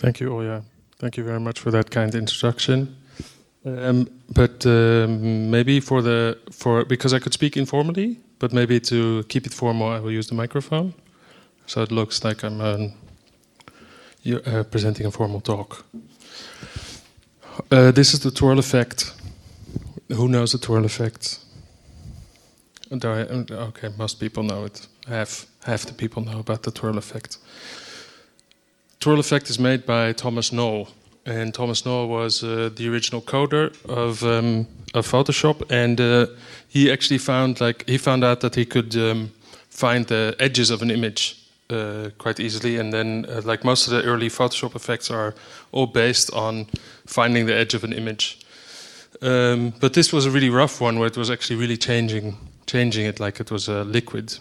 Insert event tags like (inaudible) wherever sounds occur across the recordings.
Thank you, Oya. Thank you very much for that kind introduction. Um, but um, maybe for the for because I could speak informally, but maybe to keep it formal, I will use the microphone, so it looks like I'm um, uh, presenting a formal talk. Uh, this is the twirl effect. Who knows the twirl effect? Okay, most people know it. Half half the people know about the twirl effect. Twirl effect is made by Thomas Knoll, and Thomas Knoll was uh, the original coder of um, of Photoshop, and uh, he actually found like he found out that he could um, find the edges of an image uh, quite easily, and then uh, like most of the early Photoshop effects are all based on finding the edge of an image. Um, but this was a really rough one, where it was actually really changing changing it like it was a liquid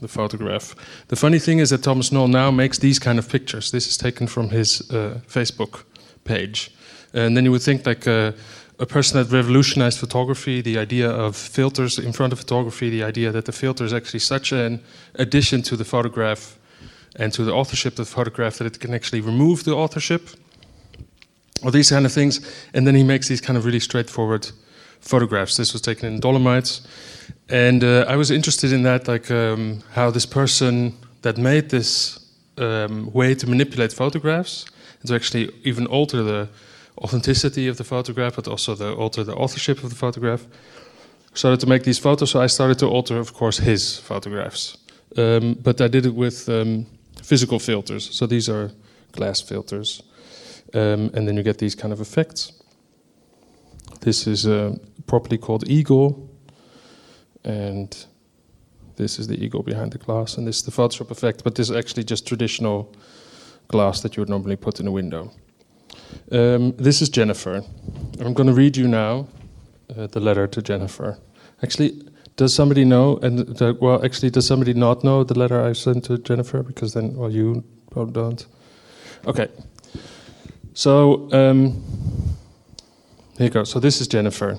the photograph. The funny thing is that Thomas Knoll now makes these kind of pictures. This is taken from his uh, Facebook page. And then you would think like uh, a person that revolutionized photography, the idea of filters in front of photography, the idea that the filter is actually such an addition to the photograph and to the authorship of the photograph that it can actually remove the authorship. Or these kind of things. And then he makes these kind of really straightforward photographs. This was taken in Dolomites and uh, I was interested in that, like um, how this person that made this um, way to manipulate photographs and to actually even alter the authenticity of the photograph, but also the alter the authorship of the photograph, started to make these photos. So I started to alter, of course, his photographs, um, but I did it with um, physical filters. So these are glass filters, um, and then you get these kind of effects. This is uh, properly called eagle and this is the ego behind the glass, and this is the Photoshop effect, but this is actually just traditional glass that you would normally put in a window. Um, this is Jennifer. I'm going to read you now uh, the letter to Jennifer. Actually, does somebody know? And uh, well, actually, does somebody not know the letter I sent to Jennifer? Because then, well, you probably don't. Okay. So um, here you go. So this is Jennifer.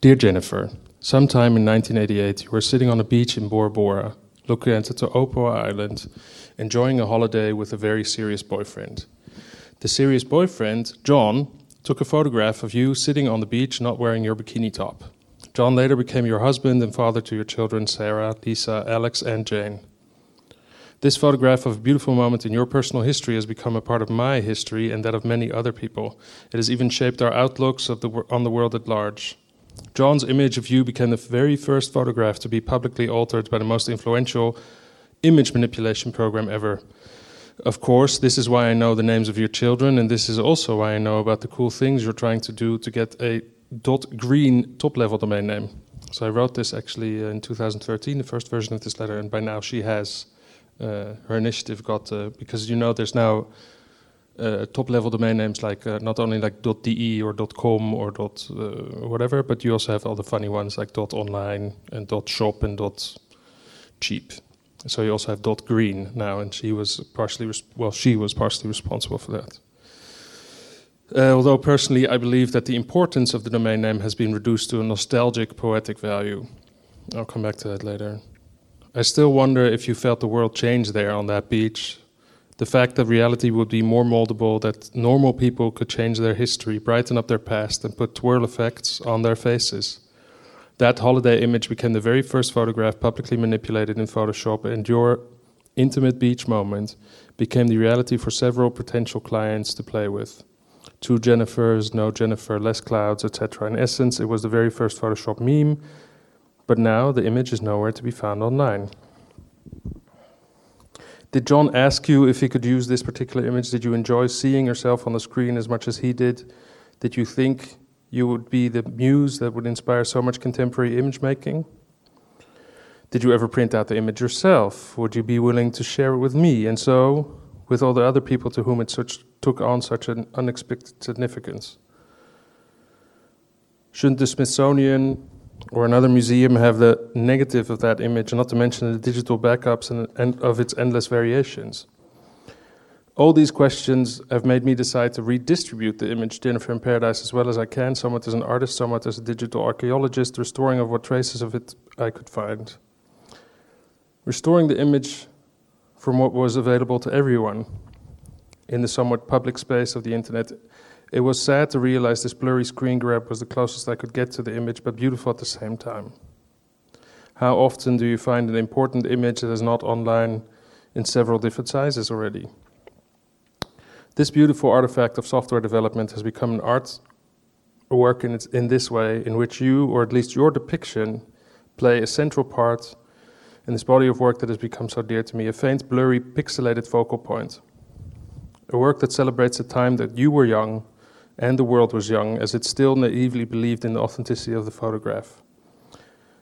Dear Jennifer, sometime in 1988, you were sitting on a beach in Bora Bora, looking at the Opoa Island, enjoying a holiday with a very serious boyfriend. The serious boyfriend, John, took a photograph of you sitting on the beach not wearing your bikini top. John later became your husband and father to your children, Sarah, Lisa, Alex, and Jane. This photograph of a beautiful moment in your personal history has become a part of my history and that of many other people. It has even shaped our outlooks the, on the world at large. John's image of you became the very first photograph to be publicly altered by the most influential image manipulation program ever. Of course, this is why I know the names of your children, and this is also why I know about the cool things you're trying to do to get a dot .green top-level domain name. So I wrote this actually in 2013, the first version of this letter, and by now she has uh, her initiative got uh, because you know there's now uh, top level domain names like uh, not only like .de or .com or dot, uh, whatever, but you also have all the funny ones like dot .online and dot .shop and dot .cheap. So you also have dot .green now, and she was partially well, she was partially responsible for that. Uh, although personally, I believe that the importance of the domain name has been reduced to a nostalgic, poetic value. I'll come back to that later. I still wonder if you felt the world change there on that beach, the fact that reality would be more moldable, that normal people could change their history, brighten up their past, and put twirl effects on their faces. That holiday image became the very first photograph publicly manipulated in Photoshop, and your intimate beach moment became the reality for several potential clients to play with. Two Jennifers, no Jennifer, less clouds, etc. In essence, it was the very first Photoshop meme, but now the image is nowhere to be found online. Did John ask you if he could use this particular image? Did you enjoy seeing yourself on the screen as much as he did? Did you think you would be the muse that would inspire so much contemporary image making? Did you ever print out the image yourself? Would you be willing to share it with me? And so, with all the other people to whom it such, took on such an unexpected significance? Shouldn't the Smithsonian or another museum have the negative of that image, not to mention the digital backups and, and of its endless variations. All these questions have made me decide to redistribute the image Jennifer in Paradise as well as I can, somewhat as an artist, somewhat as a digital archaeologist, restoring of what traces of it I could find. Restoring the image from what was available to everyone, in the somewhat public space of the internet. It was sad to realize this blurry screen grab was the closest I could get to the image, but beautiful at the same time. How often do you find an important image that is not online in several different sizes already? This beautiful artifact of software development has become an art work in, in this way, in which you, or at least your depiction, play a central part in this body of work that has become so dear to me, a faint, blurry, pixelated focal point. A work that celebrates the time that you were young and the world was young, as it still naively believed in the authenticity of the photograph.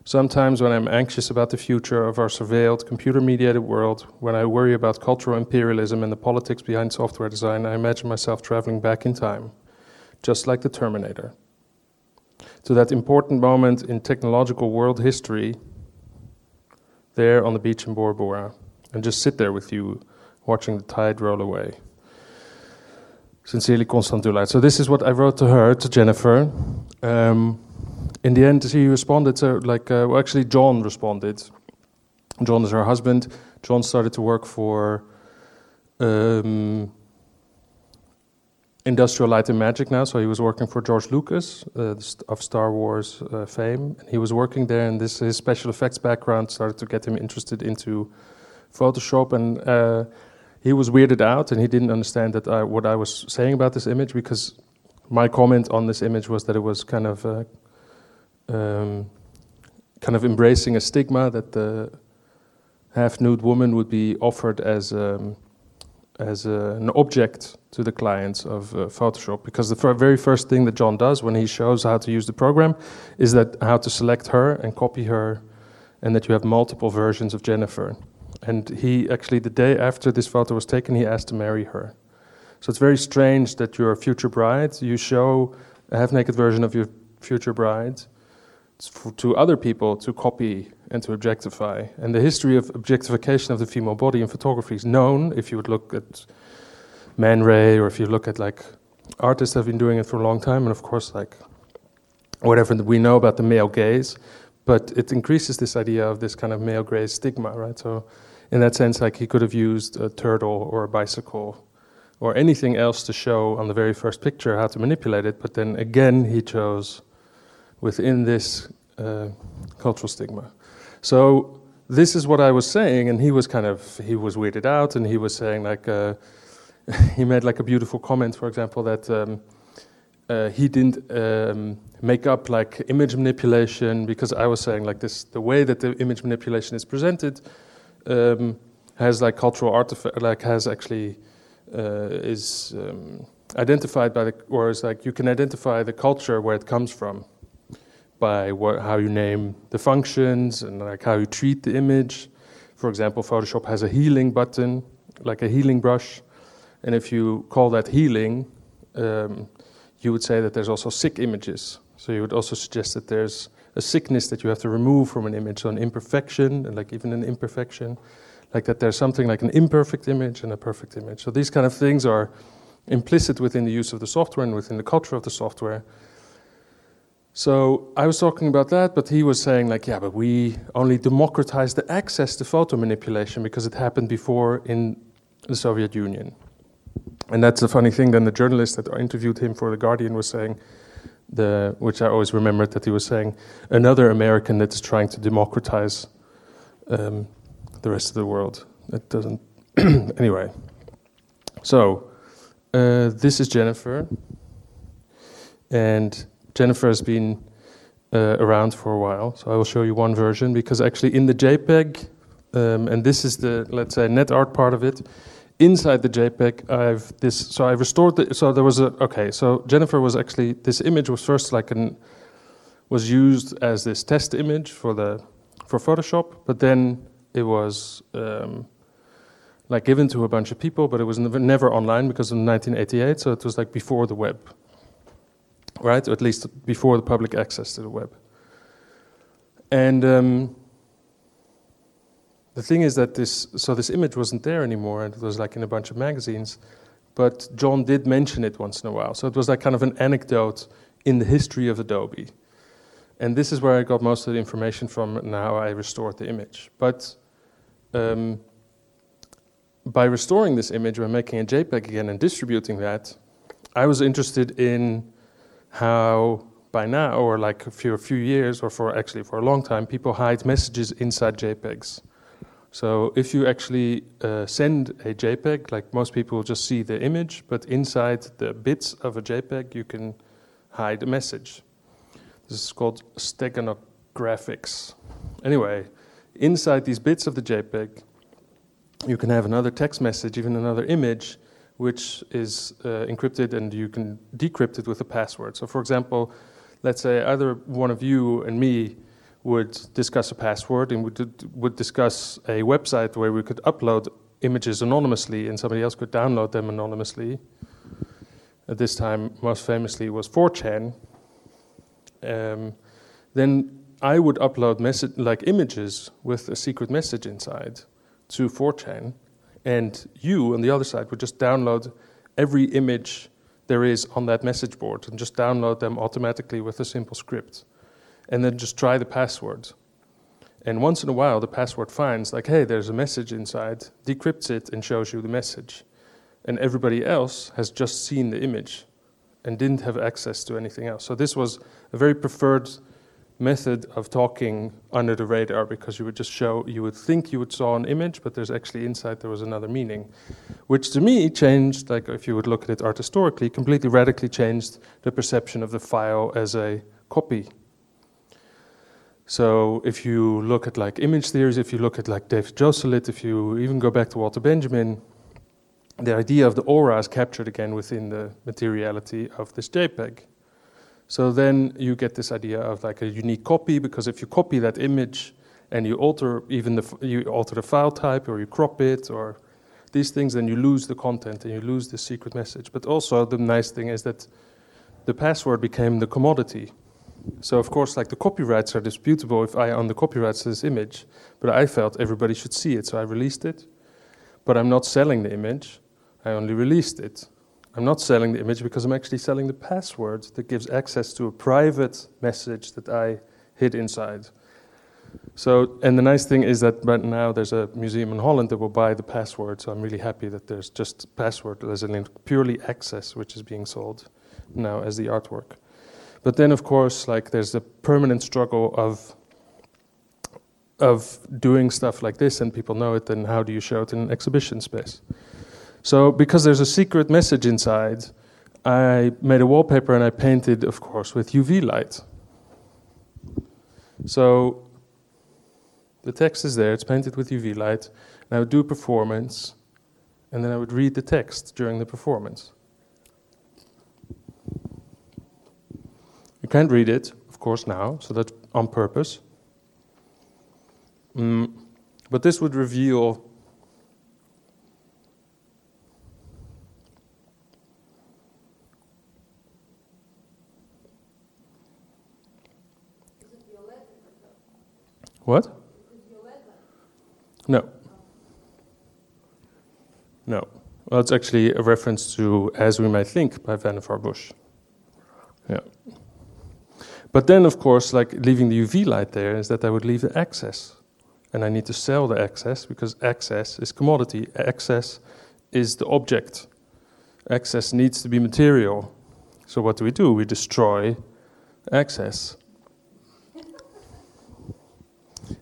Sometimes, when I'm anxious about the future of our surveilled, computer mediated world, when I worry about cultural imperialism and the politics behind software design, I imagine myself traveling back in time, just like the Terminator, to that important moment in technological world history there on the beach in Bora Bora and just sit there with you watching the tide roll away. Sincerely, Constant Dullaart. So this is what I wrote to her, to Jennifer. Um, in the end, she responded to, like, uh, well, actually, John responded. John is her husband. John started to work for um, Industrial Light and Magic now, so he was working for George Lucas uh, of Star Wars uh, fame. And he was working there, and this his special effects background started to get him interested into Photoshop. And uh, he was weirded out, and he didn't understand that I, what I was saying about this image because my comment on this image was that it was kind of uh, um, kind of embracing a stigma that the half nude woman would be offered as um, as a, an object to the clients of uh, Photoshop because the very first thing that John does when he shows how to use the program is that how to select her and copy her and that you have multiple versions of Jennifer. And he actually, the day after this photo was taken, he asked to marry her. So it's very strange that your future bride, you show a half naked version of your future bride to other people to copy and to objectify. And the history of objectification of the female body in photography is known. If you would look at Man Ray, or if you look at like artists have been doing it for a long time, and of course, like whatever we know about the male gaze, but it increases this idea of this kind of male gaze stigma, right? So, in that sense, like he could have used a turtle or a bicycle or anything else to show on the very first picture how to manipulate it, but then again, he chose within this uh, cultural stigma. So this is what I was saying, and he was kind of he was weirded out, and he was saying like uh, (laughs) he made like a beautiful comment, for example, that um, uh, he didn't um, make up like image manipulation because I was saying like this the way that the image manipulation is presented um, has like cultural artifact like has actually uh, is um, identified by the or is like you can identify the culture where it comes from by what, how you name the functions and like how you treat the image. For example, Photoshop has a healing button, like a healing brush, and if you call that healing, um, you would say that there's also sick images. So you would also suggest that there's a sickness that you have to remove from an image, so an imperfection, and like even an imperfection, like that there's something like an imperfect image and a perfect image. So these kind of things are implicit within the use of the software and within the culture of the software. So I was talking about that, but he was saying like, yeah, but we only democratized the access to photo manipulation because it happened before in the Soviet Union. And that's a funny thing. Then the journalist that interviewed him for the Guardian was saying, the, which I always remembered that he was saying, another American that is trying to democratize um, the rest of the world. That doesn't. (clears throat) anyway, so uh, this is Jennifer, and Jennifer has been uh, around for a while, so I will show you one version because actually in the JPEG, um, and this is the let's say net art part of it. Inside the JPEG, I've this. So I restored the. So there was a okay. So Jennifer was actually this image was first like an was used as this test image for the for Photoshop, but then it was um, like given to a bunch of people, but it was never, never online because of 1988. So it was like before the web right? Or at least before the public access to the web. And um, the thing is that this, so this image wasn't there anymore, and it was like in a bunch of magazines. But John did mention it once in a while, so it was like kind of an anecdote in the history of Adobe. And this is where I got most of the information from, and how I restored the image. But um, by restoring this image, by making a JPEG again and distributing that, I was interested in how by now, or like for a few years, or for actually for a long time, people hide messages inside JPEGs. So if you actually uh, send a JPEG, like most people just see the image, but inside the bits of a JPEG, you can hide a message. This is called steganographics. Anyway, inside these bits of the JPEG, you can have another text message, even another image, which is uh, encrypted and you can decrypt it with a password. So, for example, let's say either one of you and me would discuss a password and would, would discuss a website where we could upload images anonymously and somebody else could download them anonymously. At this time, most famously, was 4chan. Um, then I would upload message, like images with a secret message inside to 4chan, and you on the other side would just download every image there is on that message board and just download them automatically with a simple script. And then just try the password. And once in a while, the password finds, like, hey, there's a message inside, decrypts it, and shows you the message. And everybody else has just seen the image and didn't have access to anything else. So this was a very preferred method of talking under the radar because you would just show, you would think you would saw an image, but there's actually inside there was another meaning, which to me changed, like if you would look at it art historically, completely radically changed the perception of the file as a copy. So if you look at like image theories, if you look at like David Joselit, if you even go back to Walter Benjamin, the idea of the aura is captured again within the materiality of this JPEG. So then you get this idea of like a unique copy because if you copy that image and you alter even the you alter the file type or you crop it or these things, then you lose the content and you lose the secret message. But also the nice thing is that the password became the commodity. So of course, like the copyrights are disputable if I own the copyrights to this image, but I felt everybody should see it, so I released it. But I'm not selling the image; I only released it. I'm not selling the image because I'm actually selling the password that gives access to a private message that I hid inside. So, and the nice thing is that right now there's a museum in Holland that will buy the password. So I'm really happy that there's just password as in purely access, which is being sold now as the artwork. But then, of course, like there's a permanent struggle of of doing stuff like this, and people know it. Then how do you show it in an exhibition space? So, because there's a secret message inside, I made a wallpaper and I painted, of course, with UV light. So, the text is there, it's painted with UV light, and I would do a performance, and then I would read the text during the performance. You can't read it, of course, now, so that's on purpose. Mm, but this would reveal What? No. No. Well, it's actually a reference to As We Might Think by Vannevar Bush. Yeah. But then, of course, like leaving the UV light there is that I would leave the excess. And I need to sell the excess because excess is commodity. Excess is the object. Excess needs to be material. So what do we do? We destroy excess.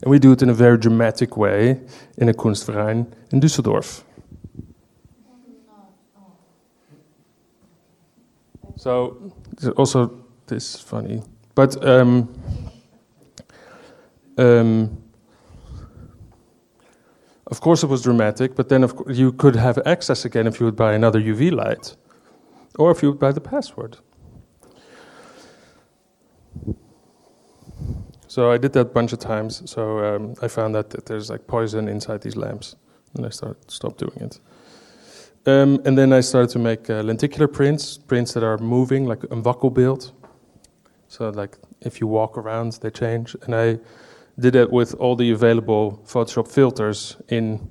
And we do it in a very dramatic way in a Kunstverein in Düsseldorf. So, also, this is funny. But um, um, of course, it was dramatic, but then of course, you could have access again if you would buy another UV light or if you would buy the password. So I did that a bunch of times. So um, I found that, that, there's like poison inside these lamps, and I started stopped doing it. Um, and then I started to make uh, lenticular prints, prints that are moving, like a wackelbeeld. So like if you walk around, they change. And I did it with all the available Photoshop filters in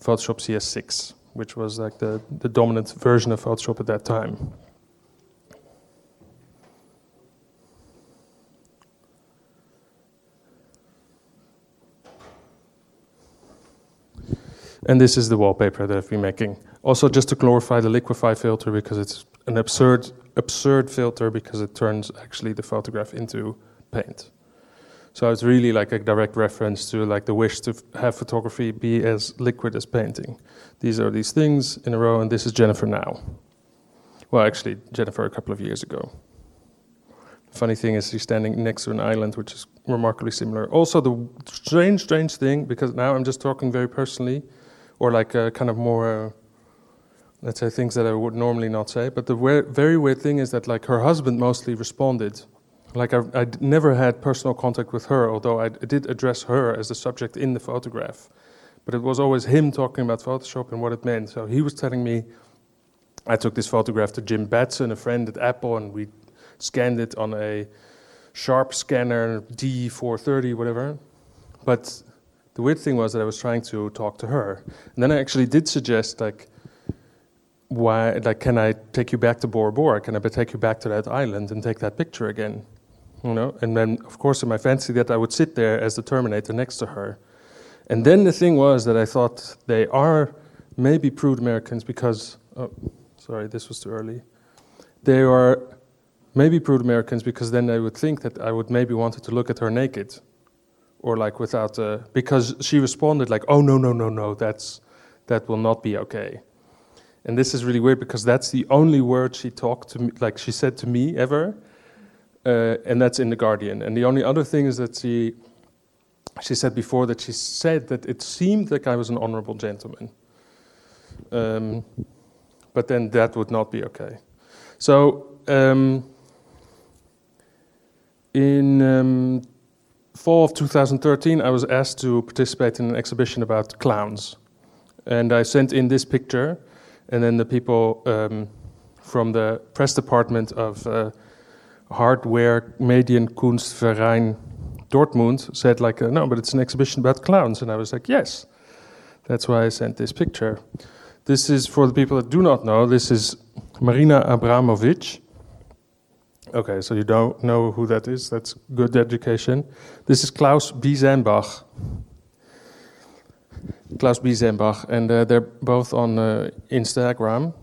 Photoshop CS6, which was like the, the dominant version of Photoshop at that time. And this is the wallpaper that I've been making. Also, just to glorify the liquify filter because it's an absurd, absurd filter because it turns actually the photograph into paint. So it's really like a direct reference to like the wish to have photography be as liquid as painting. These are these things in a row, and this is Jennifer now. Well, actually, Jennifer a couple of years ago. Funny thing is, she's standing next to an island, which is remarkably similar. Also, the strange, strange thing, because now I'm just talking very personally, or like uh, kind of more, uh, let's say, things that I would normally not say. But the very weird thing is that like her husband mostly responded like I, I never had personal contact with her, although I did address her as the subject in the photograph. But it was always him talking about Photoshop and what it meant. So he was telling me, I took this photograph to Jim Batson, a friend at Apple, and we scanned it on a Sharp scanner D430, whatever. But the weird thing was that I was trying to talk to her. And then I actually did suggest, like, why, like, can I take you back to Bora Bora? Can I take you back to that island and take that picture again? you know. And then, of course, in my fancy that I would sit there as the Terminator next to her. And then the thing was that I thought they are maybe prude Americans because, oh, sorry, this was too early. They are maybe prude Americans because then they would think that I would maybe wanted to look at her naked, or like without, uh, because she responded like, "Oh no, no, no, no, that's that will not be okay." And this is really weird because that's the only word she talked to me, like she said to me ever, uh, and that's in the Guardian. And the only other thing is that she, she said before that she said that it seemed like I was an honorable gentleman, um, but then that would not be okay. So um, in um, fall of 2013, I was asked to participate in an exhibition about clowns, and I sent in this picture, and then the people um, from the press department of uh, Hartware Medienkunstverein Dortmund said like, no, but it's an exhibition about clowns. And I was like, yes. That's why I sent this picture. This is, for the people that do not know, this is Marina Abramovic. Okay, so you don't know who that is. That's good education. This is Klaus Biesenbach. Klaus Biesenbach, and uh, they're both on uh, Instagram.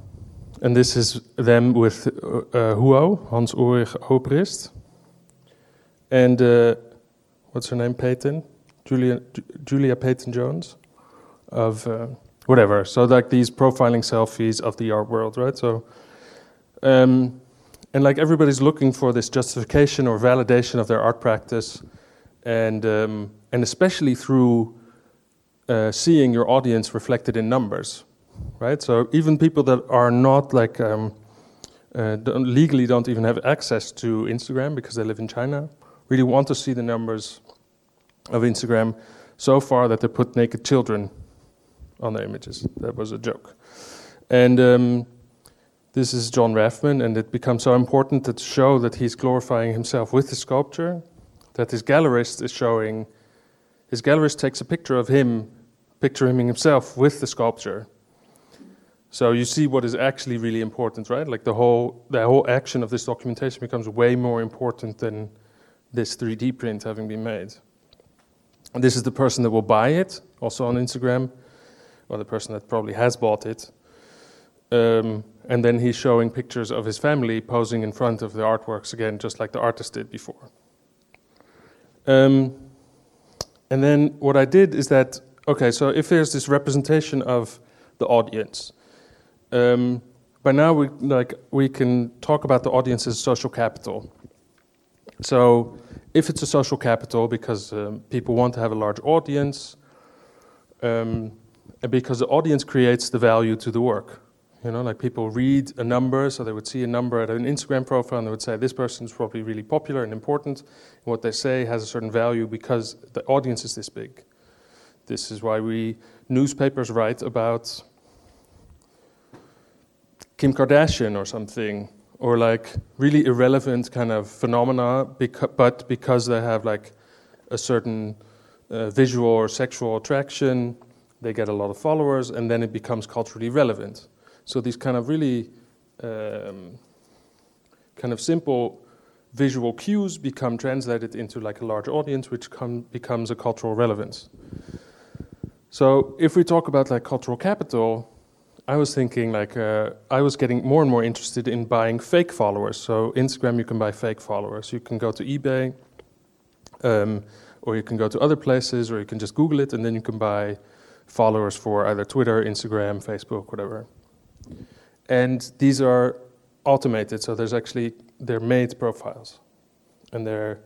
And this is them with uh, Huo, Hans Ulrich Obrist. And uh, what's her name? Peyton? Julia, Julia Peyton Jones of uh, whatever. So, like these profiling selfies of the art world, right? So, um, and like everybody's looking for this justification or validation of their art practice, and um, and especially through uh, seeing your audience reflected in numbers, right? So even people that are not like um, uh, don't, legally don't even have access to Instagram because they live in China really want to see the numbers of Instagram so far that they put naked children on their images. That was a joke. And um, this is Jon Rafman, and it becomes so important to show that he's glorifying himself with the sculpture that his gallerist is showing. His gallerist takes a picture of him, picturing himself with the sculpture so you see what is actually really important, right? Like the whole the whole action of this documentation becomes way more important than this 3D print having been made. And this is the person that will buy it, also on Instagram, or the person that probably has bought it. Um, and then he's showing pictures of his family posing in front of the artworks again, just like the artist did before. Um, and then what I did is that, okay, so if there's this representation of the audience, um, by now we like we can talk about the audience as social capital. So if it's a social capital because um, people want to have a large audience, um, and because the audience creates the value to the work. You know, like people read a number, so they would see a number at an Instagram profile and they would say, this person is probably really popular and important. And what they say has a certain value because the audience is this big. This is why we newspapers write about Kim Kardashian or something, or like really irrelevant kind of phenomena, beca- but because they have like a certain uh, visual or sexual attraction, they get a lot of followers, and then it becomes culturally relevant. So these kind of really um, kind of simple visual cues become translated into like a large audience, which come, becomes a cultural relevance. So if we talk about like cultural capital, I was thinking like uh, I was getting more and more interested in buying fake followers. So Instagram, you can buy fake followers. You can go to eBay, um, or you can go to other places, or you can just Google it, and then you can buy followers for either Twitter, Instagram, Facebook, whatever. And these are automated, so there's actually they're made profiles, and they're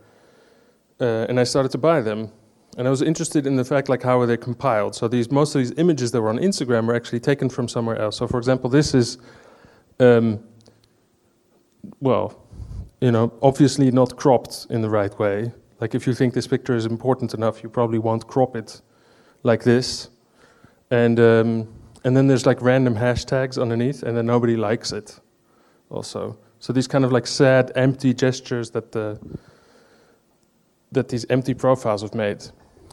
uh, and I started to buy them, and I was interested in the fact like how are they compiled. So these most of these images that were on Instagram were actually taken from somewhere else. So for example, this is, um, well, you know, obviously not cropped in the right way. Like if you think this picture is important enough, you probably won't crop it like this. And um, and then there's like random hashtags underneath, and then nobody likes it. Also, so these kind of like sad, empty gestures that the that these empty profiles have made.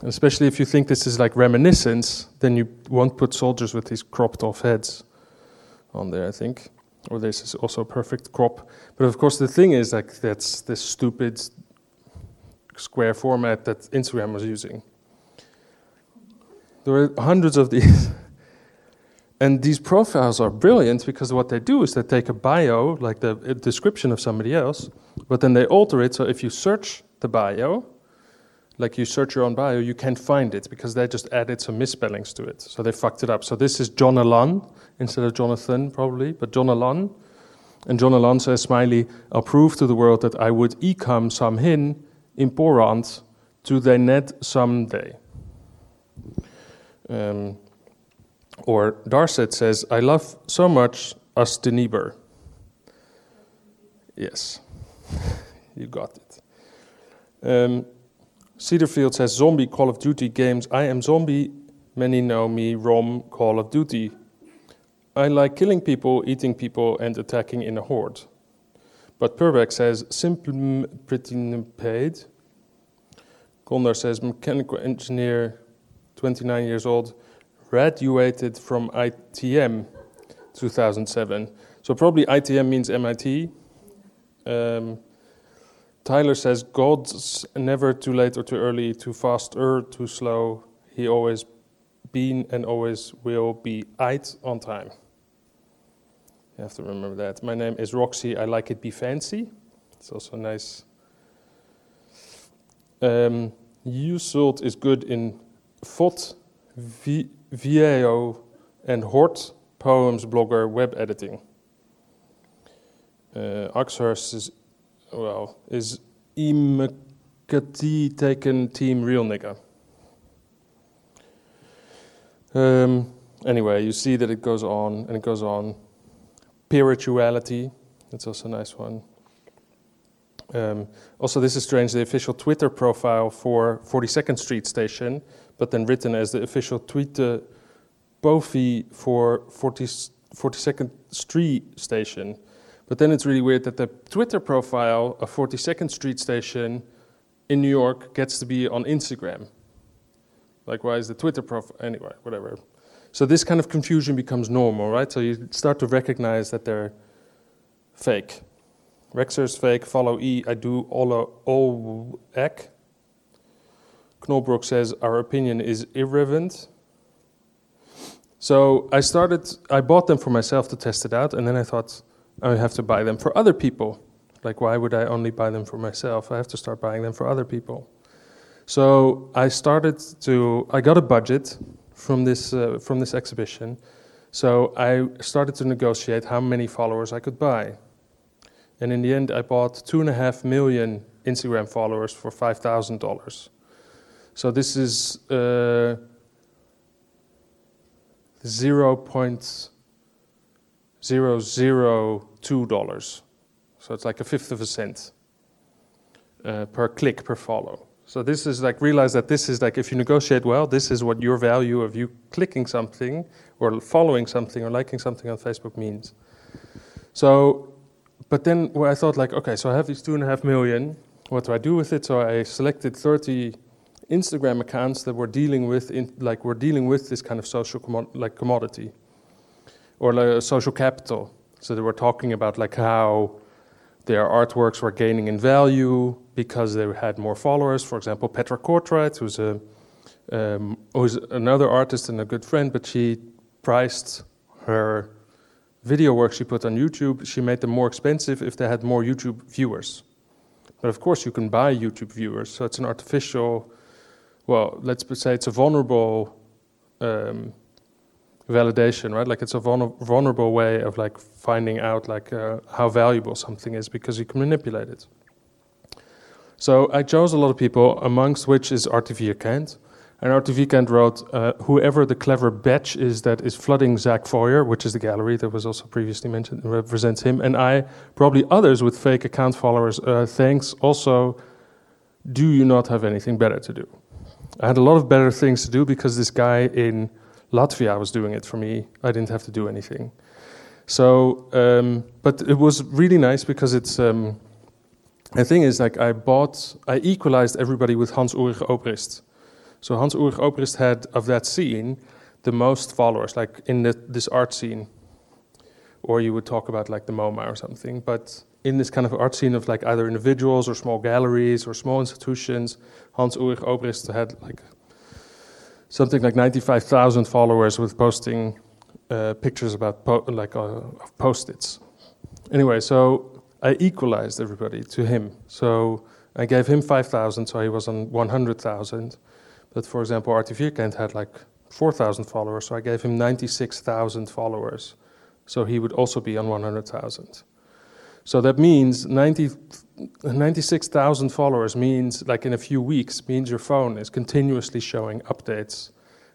Especially if you think this is like reminiscence, then you won't put soldiers with these cropped off heads on there, I think. Or this is also a perfect crop. But of course, the thing is like that's this stupid square format that Instagram was using. There are hundreds of these. (laughs) and these profiles are brilliant because what they do is they take a bio, like the description of somebody else, but then they alter it. So if you search the bio, like you search your own bio, you can't find it because they just added some misspellings to it. So they fucked it up. So this is John Alan instead of Jonathan, probably, but John Alan. And John Alan says, Smiley, I'll prove to the world that I would ecom some hin important to the net someday. Um, or Darset says, I love so much us the neighbor. Yes, (laughs) you got it. Um, Cedarfield says zombie Call of Duty games. I am zombie. Many know me. Rom Call of Duty. I like killing people, eating people, and attacking in a horde. But Purbeck says simple pretty paid. Gondar says mechanical engineer, 29 years old, graduated from ITM 2007. So probably ITM means MIT. Um, Tyler says, God's never too late or too early, too fast or too slow. He always been and always will be it on time. You have to remember that. My name is Roxy. I like it be fancy. It's also nice. Um, Usolt is good in FOT, VAO, and Hort, poems, blogger, web editing. Uh, Axhurst is well, is Imekati taken team real nigga? Um, anyway, you see that it goes on and it goes on. Spirituality, that's also a nice one. Um, also, this is strange the official Twitter profile for 42nd Street Station, but then written as the official Twitter Bofi for 40, 42nd Street Station. But then it's really weird that the Twitter profile of 42nd Street Station in New York gets to be on Instagram. Like, why is the Twitter profile? Anyway, whatever. So this kind of confusion becomes normal, right? So you start to recognize that they're fake. Rexer is fake, follow E, I do all, all ek. Knolbrook says, our opinion is irrelevant. So I started, I bought them for myself to test it out, and then I thought, I have to buy them for other people. Like, why would I only buy them for myself? I have to start buying them for other people. So I started to, I got a budget from this, uh, from this exhibition. So I started to negotiate how many followers I could buy. And in the end, I bought two and a half million Instagram followers for $5,000. So this is uh, 0. $0.02. So it's like a fifth of a cent uh, per click, per follow. So this is like, realize that this is like, if you negotiate well, this is what your value of you clicking something or following something or liking something on Facebook means. So, but then what I thought like, okay, so I have these two and a half million. What do I do with it? So I selected 30 Instagram accounts that were dealing with, in, like, were dealing with this kind of social commo- like commodity or like social capital. So they were talking about like how their artworks were gaining in value because they had more followers. For example, Petra Cortright, who's a, um, who's another artist and a good friend, but she priced her video work she put on YouTube, she made them more expensive if they had more YouTube viewers. But of course, you can buy YouTube viewers, so it's an artificial, well, let's say it's a vulnerable um, validation, right? Like it's a vulnerable way of like finding out like uh, how valuable something is because you can manipulate it. So I chose a lot of people, amongst which is Artie Vierkant. And Artie Vierkant wrote, uh, whoever the clever batch is that is flooding Zach Feuer, which is the gallery that was also previously mentioned, represents him. And I, probably others with fake account followers, uh, thanks also, do you not have anything better to do? I had a lot of better things to do because this guy in Latvia was doing it for me. I didn't have to do anything. So, um, but it was really nice because it's, um, the thing is, like, I bought, I equalized everybody with Hans Ulrich Obrist. So Hans Ulrich Obrist had, of that scene, the most followers, like in the, this art scene. Or you would talk about like the MoMA or something. But in this kind of art scene of like either individuals or small galleries or small institutions, Hans Ulrich Obrist had like something like 95,000 followers with posting uh, pictures about po- like uh, post-its. Anyway, so I equalized everybody to him. So I gave him 5,000, so he was on 100,000. But for example, Artie Vierkant had like 4,000 followers, so I gave him 96,000 followers. So he would also be on 100,000. So that means 90, 96,000 followers means, like in a few weeks, means your phone is continuously showing updates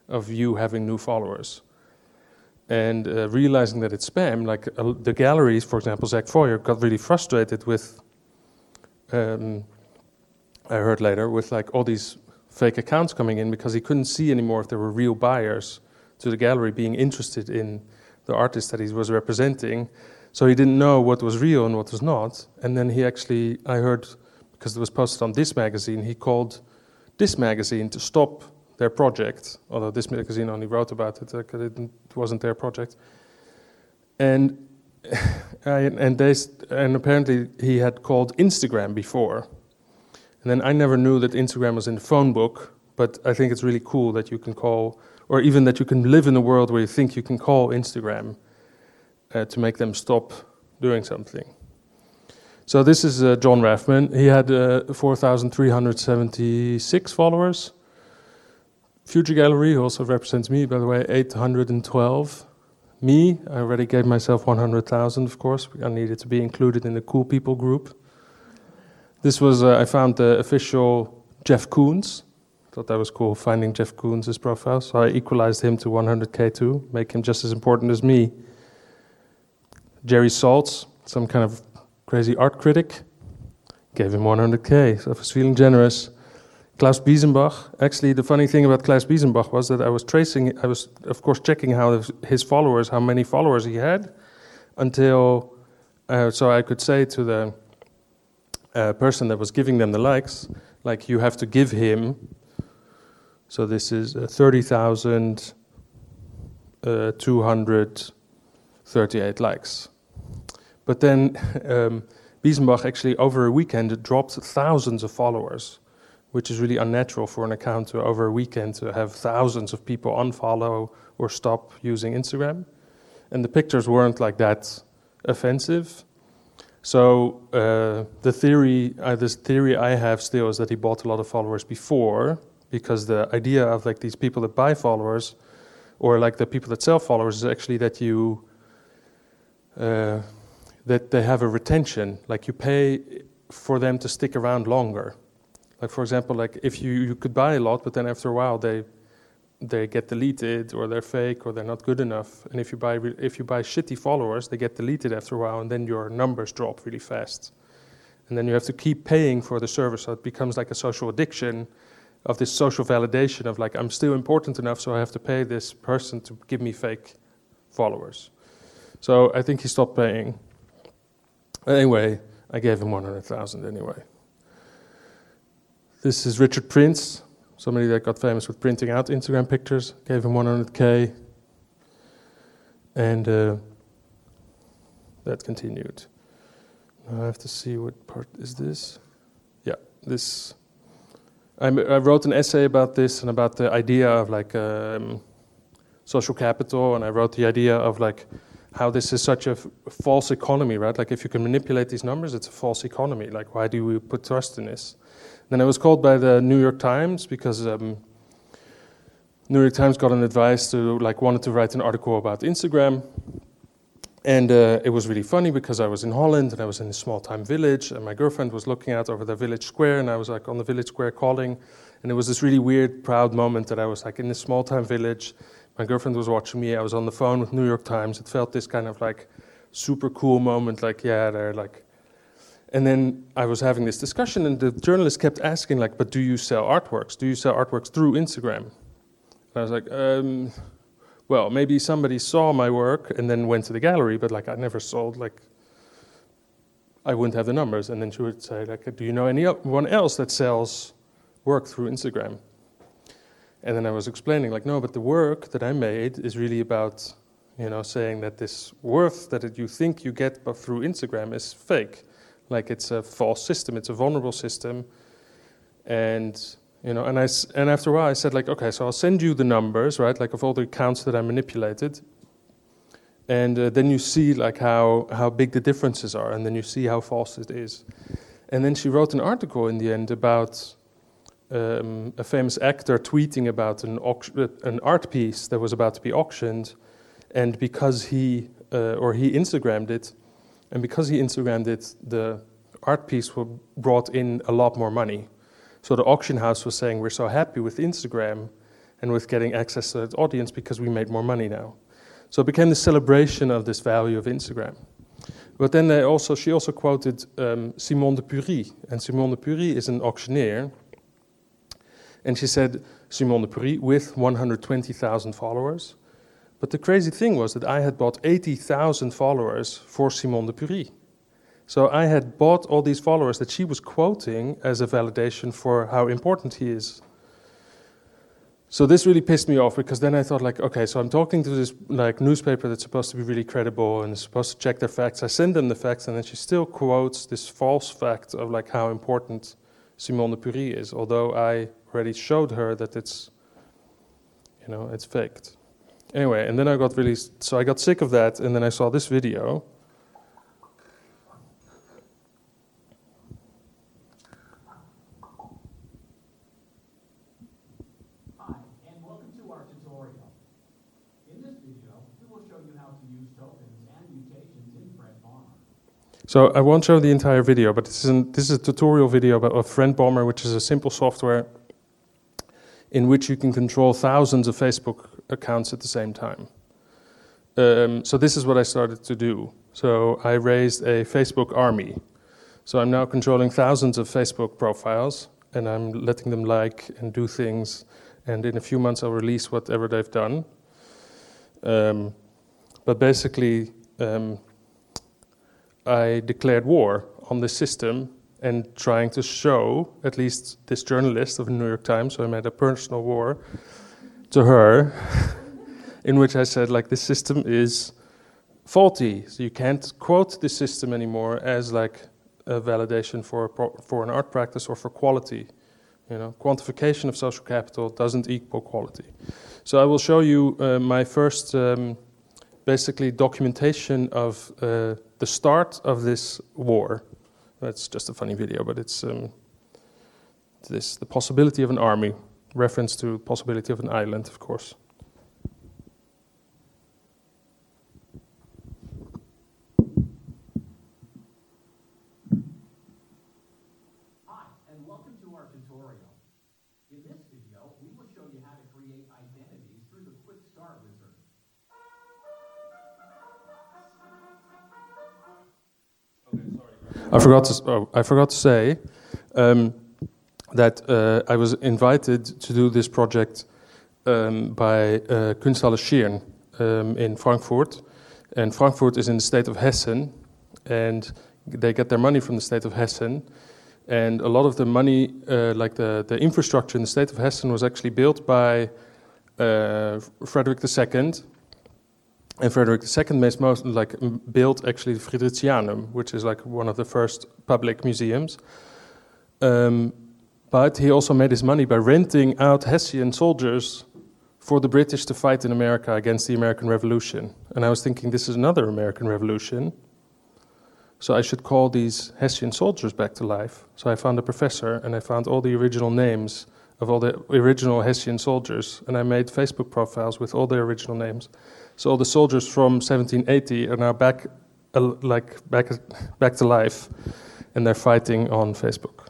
of you having new followers and uh, realizing that it's spam, like uh, the galleries, for example, Zach Feuer got really frustrated with. Um, I heard later with like all these fake accounts coming in because he couldn't see anymore if there were real buyers to the gallery being interested in the artist that he was representing. So he didn't know what was real and what was not. And then he actually, I heard, because it was posted on this magazine, he called this magazine to stop their project, although this magazine only wrote about it because it wasn't their project. And (laughs) and they and apparently he had called Instagram before, and then I never knew that Instagram was in the phone book. But I think it's really cool that you can call, or even that you can live in a world where you think you can call Instagram uh, to make them stop doing something. So this is uh, Jon Rafman. He had uh, 4,376 followers Future Gallery also represents me, by the way, 812. Me, I already gave myself 100,000, of course. I needed to be included in the cool people group. This was, uh, I found the official Jeff Koons. Thought that was cool, finding Jeff Koons' profile. So I equalized him to 100k too, make him just as important as me. Jerry Saltz, some kind of crazy art critic, gave him 100k. So I was feeling generous. Klaus Biesenbach. Actually, the funny thing about Klaus Biesenbach was that I was tracing, I was, of course, checking how his followers, how many followers he had, until, uh, so I could say to the uh, person that was giving them the likes, like, you have to give him, so this is uh, 30,238 uh, likes. But then (laughs) um, Biesenbach actually, over a weekend, dropped thousands of followers which is really unnatural for an account to over a weekend to have thousands of people unfollow or stop using Instagram. And the pictures weren't like that offensive. So uh, the theory, uh, this theory I have still is that he bought a lot of followers before, because the idea of like these people that buy followers, or like the people that sell followers, is actually that you uh, that they have a retention, like you pay for them to stick around longer. Like for example, like if you, you could buy a lot, but then after a while they they get deleted or they're fake or they're not good enough. And if you buy if you buy shitty followers, they get deleted after a while, and then your numbers drop really fast. And then you have to keep paying for the service, so it becomes like a social addiction of this social validation of like I'm still important enough, so I have to pay this person to give me fake followers. So I think he stopped paying. Anyway, I gave him 100,000 anyway. This is Richard Prince, somebody that got famous with printing out Instagram pictures, gave him 100k. And uh, that continued. Now I have to see what part is this. Yeah, this I, I, wrote an essay about this and about the idea of like um, social capital, and I wrote the idea of like how this is such a false economy, right? Like if you can manipulate these numbers, it's a false economy. Like why do we put trust in this? Then I was called by the New York Times because um, New York Times got an advice to like wanted to write an article about Instagram, and uh, it was really funny because I was in Holland and I was in a small time village, and my girlfriend was looking out over the village square, and I was like on the village square calling, and it was this really weird, proud moment that I was like in this small time village. My girlfriend was watching me. I was on the phone with New York Times. It felt this kind of like super cool moment, like yeah, they're like. And then I was having this discussion, and the journalist kept asking, like, "But do you sell artworks? Do you sell artworks through Instagram?" And I was like, um, well, maybe somebody saw my work and then went to the gallery, but like I never sold, like I wouldn't have the numbers. And then she would say, like, do you know anyone else that sells work through Instagram? And then I was explaining, like, no, but the work that I made is really about, you know, saying that this worth that you think you get through Instagram is fake. Like it's a false system, it's a vulnerable system. And you know, and I and after a while I said like, okay, so I'll send you the numbers, right, like of all the accounts that I manipulated, and uh, then you see like how how big the differences are, and then you see how false it is. And then she wrote an article in the end about um, a famous actor tweeting about an uh, an art piece that was about to be auctioned, and because he uh, or he Instagrammed it, and because he Instagrammed it, the art piece brought in a lot more money. So the auction house was saying, We're so happy with Instagram and with getting access to that audience because we made more money now. So it became the celebration of this value of Instagram. But then they also, she also quoted um, Simon de Pury, and Simon de Pury is an auctioneer. And she said, Simon de Pury with 120,000 followers. But the crazy thing was that I had bought 80,000 followers for Simon de Pury. So I had bought all these followers that she was quoting as a validation for how important he is. So this really pissed me off because then I thought like, okay, so I'm talking to this like newspaper that's supposed to be really credible and is supposed to check their facts. I send them the facts and then she still quotes this false fact of like how important Simon de Pury is, although I already showed her that it's, you know, it's faked. Anyway, and then I got really, so I got sick of that and then I saw this video. So I won't show the entire video, but this is, an, this is a tutorial video about, of Friend Bomber, which is a simple software in which you can control thousands of Facebook accounts at the same time. Um, so this is what I started to do. So I raised a Facebook army. So I'm now controlling thousands of Facebook profiles, and I'm letting them like and do things. And in a few months, I'll release whatever they've done. Um, but basically, um, I declared war on the system and trying to show, at least this journalist of the New York Times, so I made a personal war to her, (laughs) in which I said, like, this system is faulty. So you can't quote the system anymore as like a validation for, for an art practice or for quality. You know, quantification of social capital doesn't equal quality. So I will show you uh, my first, um, basically, documentation of uh, the start of this war. That's just a funny video, but it's um, this the possibility of an army, reference to possibility of an island, of course. I forgot to, oh, I forgot to say um, that uh, I was invited to do this project um, by uh, Kunsthalle um, in Frankfurt. And Frankfurt is in the state of Hessen, and they get their money from the state of Hessen. And a lot of the money, uh, like the, the infrastructure in the state of Hessen, was actually built by uh, Frederick II, and Frederick II made most like built actually the Fridericianum, which is like one of the first public museums. Um, But he also made his money by renting out Hessian soldiers for the British to fight in America against the American Revolution. And I was thinking, this is another American Revolution. So I should call these Hessian soldiers back to life. So I found a professor and I found all the original names of all the original Hessian soldiers. And I made Facebook profiles with all their original names. So the soldiers from 1780 are now back, uh, like back, back to life, and they're fighting on Facebook.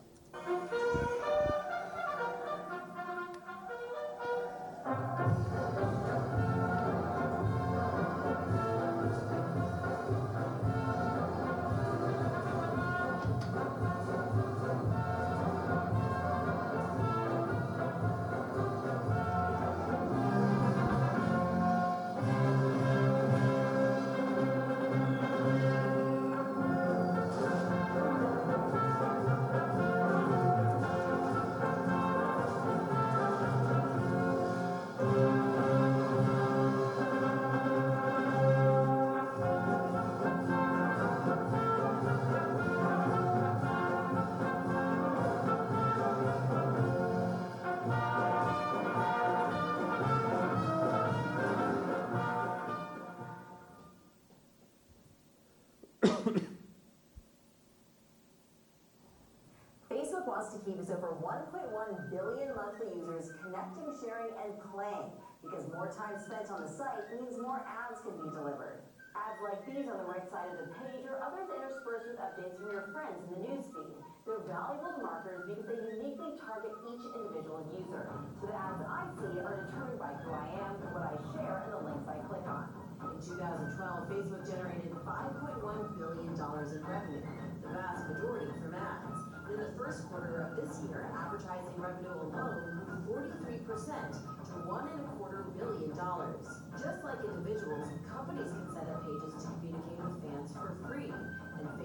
Valuable markers because they uniquely target each individual user. So the ads I see are determined by who I am, what I share, and the links I click on. In 2012, Facebook generated $5.1 billion in revenue, the vast majority from ads. In the first quarter of this year, advertising revenue alone grew 43% to one and a quarter billion dollars. Just like individuals, companies can set up pages to communicate with fans for free,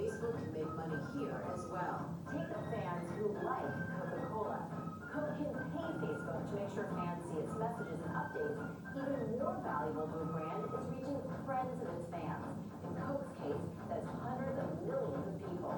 Facebook can make money here as well. Take the fans who like Coca-Cola. Coke can pay Facebook to make sure fans see its messages and updates. Even more valuable to a brand is reaching friends of its fans. In Coke's case, that's hundreds of millions of people.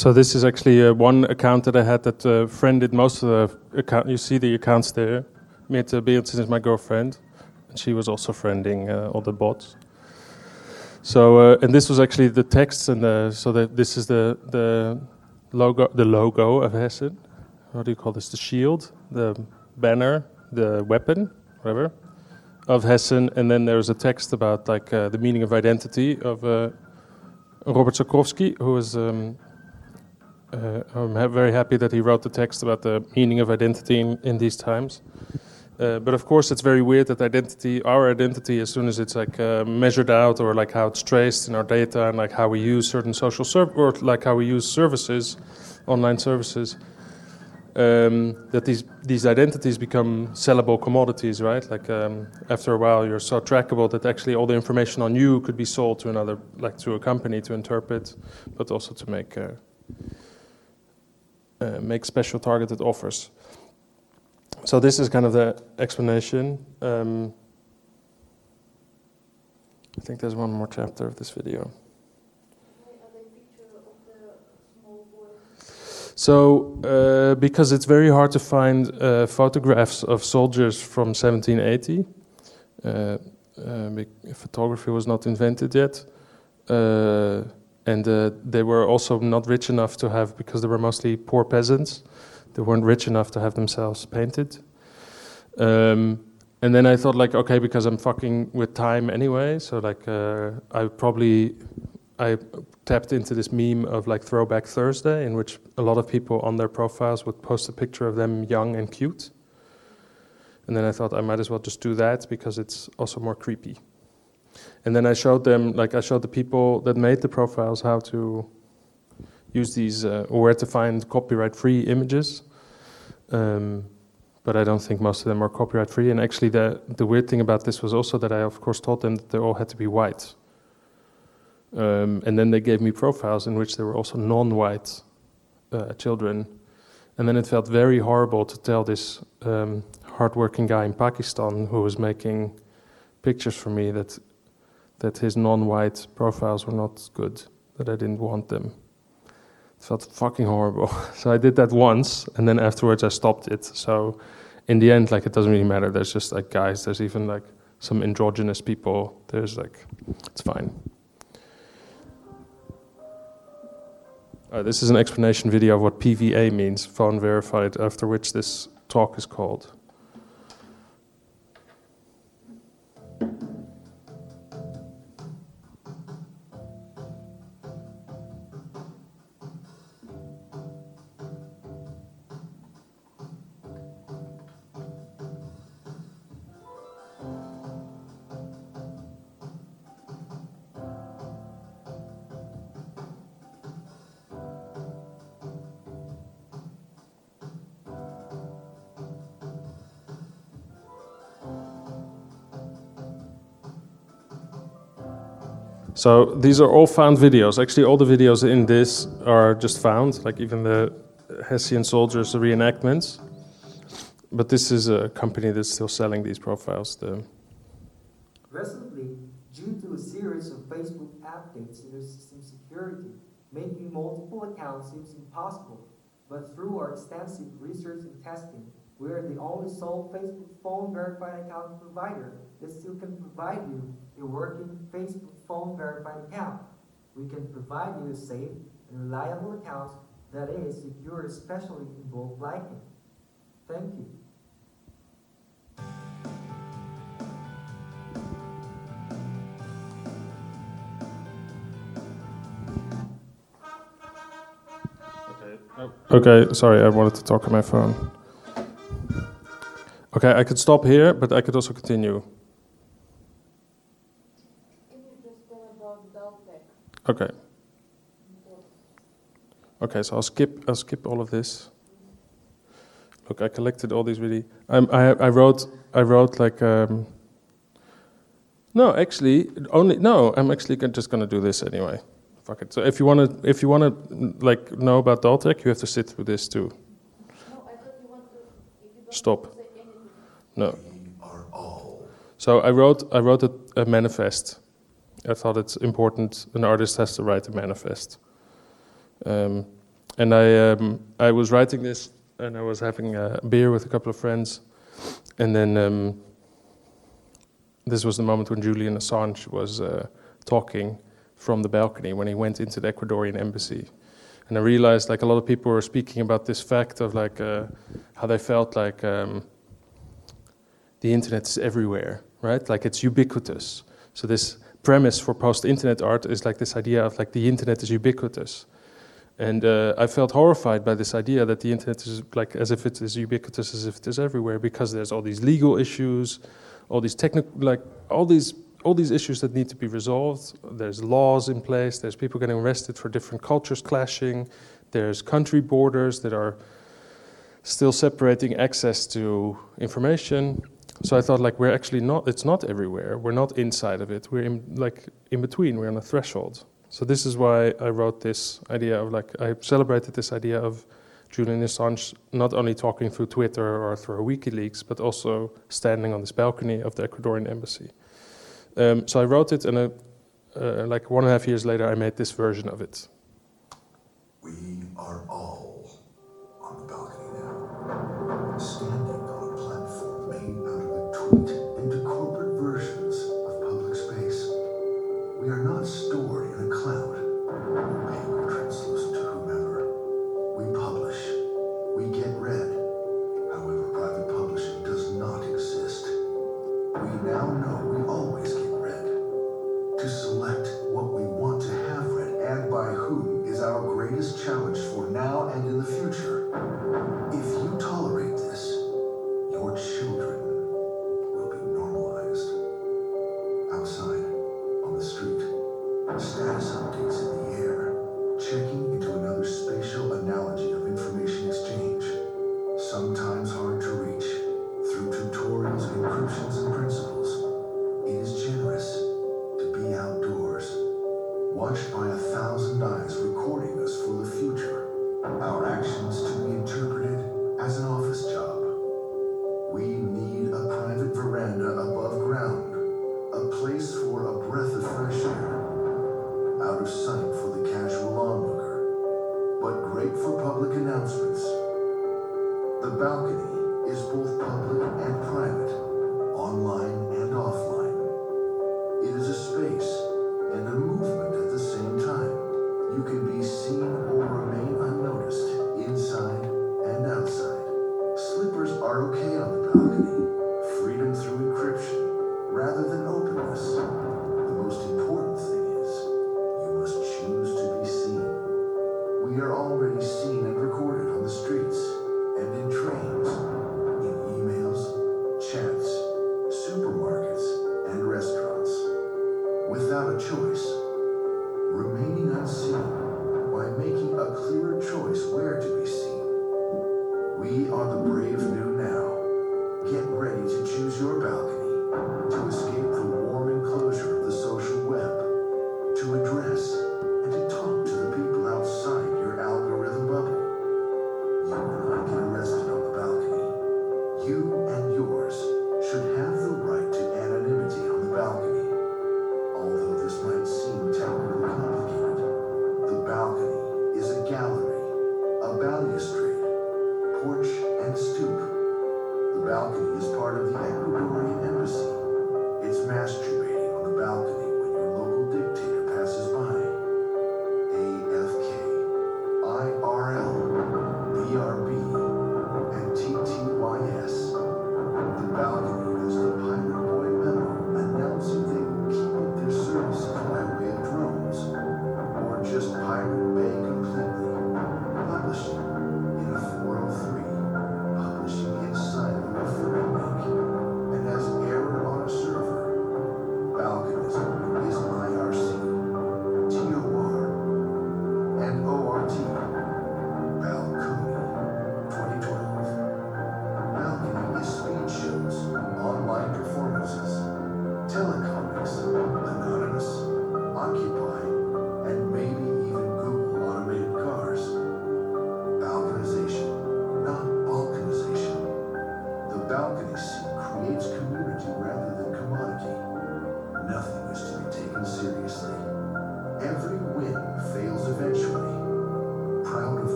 So this is actually uh, one account that I had that uh, friended most of the account. You see the accounts there. Mette Berendsen is my girlfriend, and she was also friending uh, all the bots. So uh, and this was actually the text, and the, so that this is the the logo the logo of Hessen. What do you call this? The shield, the banner, the weapon, whatever, of Hessen. And then there's a text about like uh, the meaning of identity of uh, Robert Sakrowski, who was. Um, uh, I'm very happy that he wrote the text about the meaning of identity in, in these times. Uh, but of course, it's very weird that identity, our identity, as soon as it's like uh, measured out or like how it's traced in our data and like how we use certain social services or like how we use services, online services, um, that these these identities become sellable commodities, right? Like um, after a while, you're so trackable that actually all the information on you could be sold to another, like to a company to interpret, but also to make. Uh, make special targeted offers. So this is kind of the explanation. Um, I think there's one more chapter of this video. So, uh, because it's very hard to find uh, photographs of soldiers from 1780, uh, uh, photography was not invented yet. And uh, they were also not rich enough to have because they were mostly poor peasants. They weren't rich enough to have themselves painted. Um, and then I thought like, okay, because I'm fucking with time anyway, so like uh, I probably I tapped into this meme of like Throwback Thursday, in which a lot of people on their profiles would post a picture of them young and cute. And then I thought I might as well just do that because it's also more creepy. And then I showed them, like I showed the people that made the profiles how to use these uh, or where to find copyright-free images. Um, but I don't think most of them are copyright-free. And actually, the the weird thing about this was also that I, of course, taught them that they all had to be white. Um, and then they gave me profiles in which there were also non-white uh, children. And then it felt very horrible to tell this um, hardworking guy in Pakistan who was making pictures for me that that his non-white profiles were not good, that I didn't want them. It felt fucking horrible. (laughs) so I did that once, and then afterwards I stopped it. So in the end, like it doesn't really matter. There's just like guys. There's even like some androgynous people. There's like, it's fine. Uh, this is an explanation video of what PVA means, phone verified, after which this talk is called. So these are all found videos. Actually, all the videos in this are just found, like even the Hessian soldiers reenactments. But this is a company that's still selling these profiles. The Recently, due to a series of Facebook updates in their system security, making multiple accounts seems impossible. But through our extensive research and testing, we are the only sole Facebook phone verified account provider that still can provide you a working Facebook phone verified account. We can provide you a safe and reliable account that is secure, especially in bulk liking. Thank you. Okay, sorry, I wanted to talk on my phone. Okay, I could stop here, but I could also continue. Okay. Okay, so I'll skip. I'll skip all of this. Look, I collected all these really. Um, I I wrote I wrote like. Um, no, actually, only no. I'm actually just gonna do this anyway. Fuck it. So if you wanna if you wanna like know about DullTech, you have to sit through this too. No, I thought you want to. If you don't Stop. want to say anything. No. So I wrote I wrote a, a manifest. I thought it's important. An artist has to write a manifest. Um, and I um, I was writing this, and I was having a beer with a couple of friends, and then um, this was the moment when Julian Assange was uh, talking from the balcony when he went into the Ecuadorian embassy. And I realized like a lot of people were speaking about this fact of like uh, how they felt like um, the internet is everywhere, right? Like it's ubiquitous. So this premise for post-internet art is like this idea of like the internet is ubiquitous. And uh, I felt horrified by this idea that the internet is like as if it is ubiquitous, as if it is everywhere, because there's all these legal issues, all these technical, like all these all these issues that need to be resolved. There's laws in place. There's people getting arrested for different cultures clashing. There's country borders that are still separating access to information. So I thought, like, we're actually not. It's not everywhere. We're not inside of it. We're in, like in between. We're on a threshold. So this is why I wrote this idea of like I celebrated this idea of Julian Assange not only talking through Twitter or through WikiLeaks, but also standing on this balcony of the Ecuadorian embassy. Um, so I wrote it, and uh, uh, like one and a half years later, I made this version of it. We are all on the balcony now, standing out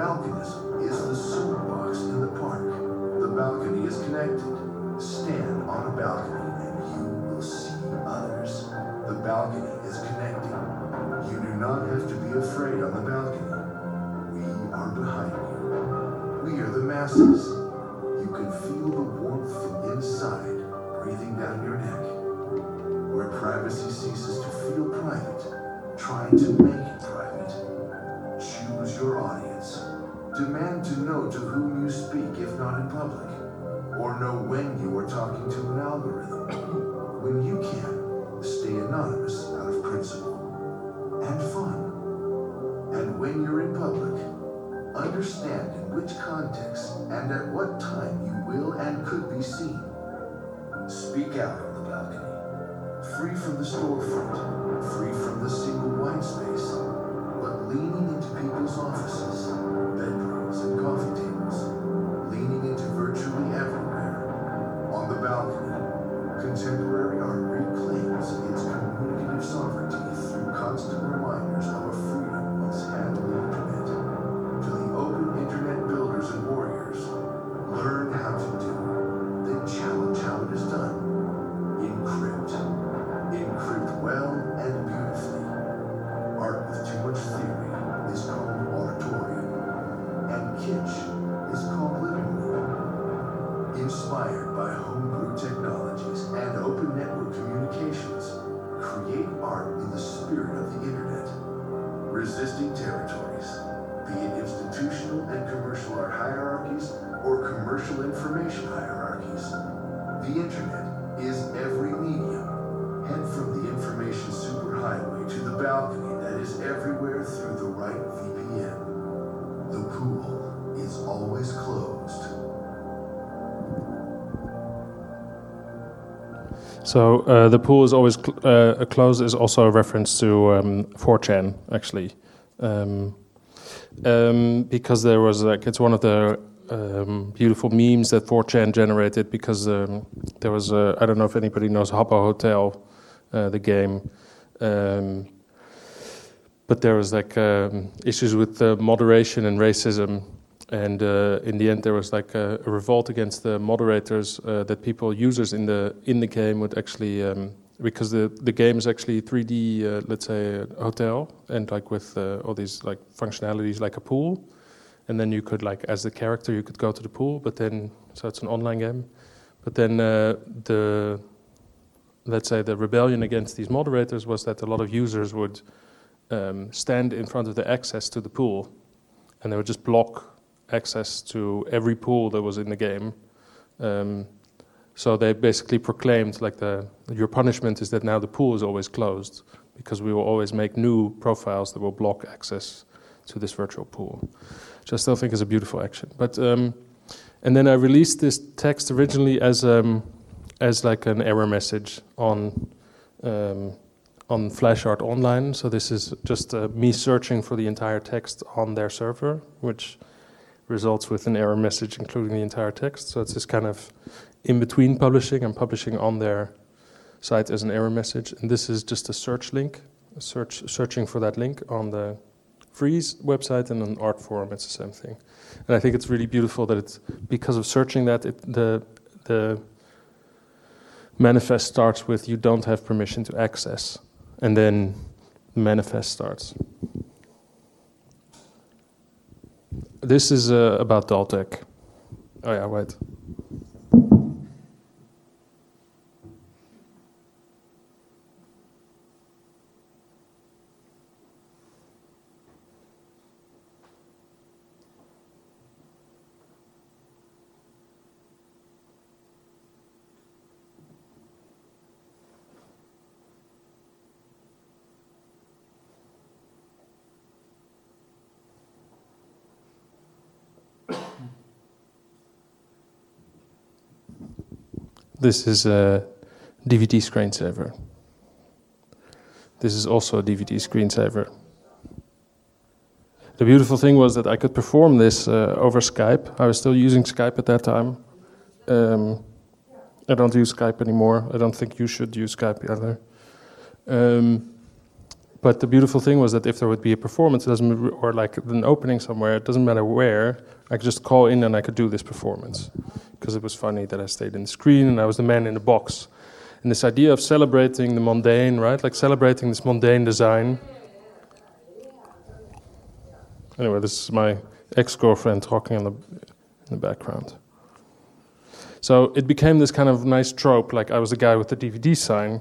balconies is the soap box in the park. The balcony is connected. Stand on a balcony and you will see others. The balcony is connected. You do not have to be afraid on the balcony. We are behind you. We are the masses. You can feel the warmth from inside breathing down your neck. Where privacy ceases to feel private, trying to make So uh, the pool is always cl- uh, closed is also a reference to um, 4chan actually, um, um, because there was like it's one of the um, beautiful memes that 4chan generated because um, there was I I don't know if anybody knows Habbo Hotel, uh, the game. Um, but there was like issues with uh, moderation and racism, and uh, in the end there was like a, a revolt against the moderators uh, that people users in the in the game would actually um, because the the game is actually 3D uh, let's say hotel and like with uh, all these like functionalities like a pool, and then you could like as the character you could go to the pool, but then so it's an online game, but then uh, the let's say the rebellion against these moderators was that a lot of users would um, stand in front of the access to the pool, and they would just block access to every pool that was in the game. Um, so they basically proclaimed like the your punishment is that now the pool is always closed because we will always make new profiles that will block access to this virtual pool, which I still think is a beautiful action. But um, and then I released this text originally as um, as like an error message on um, on FlashArt Online. So this is just uh, me searching for the entire text on their server, which results with an error message including the entire text. So it's this kind of in between publishing and publishing on their site as an error message. And this is just a search link, a search searching for that link on the Frieze website and on Artforum. It's the same thing. And I think it's really beautiful that it's because of searching that it, the the manifest starts with you don't have permission to access, and then manifest starts. This is uh, about DullTech. Oh yeah, wait. This is a DVD screensaver. This is also a DVD screensaver. The beautiful thing was that I could perform this uh, over Skype. I was still using Skype at that time. Um, I don't use Skype anymore. I don't think you should use Skype either. Um, but the beautiful thing was that if there would be a performance, or like an opening somewhere, it doesn't matter where. I could just call in and I could do this performance because it was funny that I stayed in the screen and I was the man in the box. And this idea of celebrating the mundane, right? Like celebrating this mundane design. Anyway, this is my ex-girlfriend talking in the in the background. So it became this kind of nice trope, like I was the guy with the DVD sign.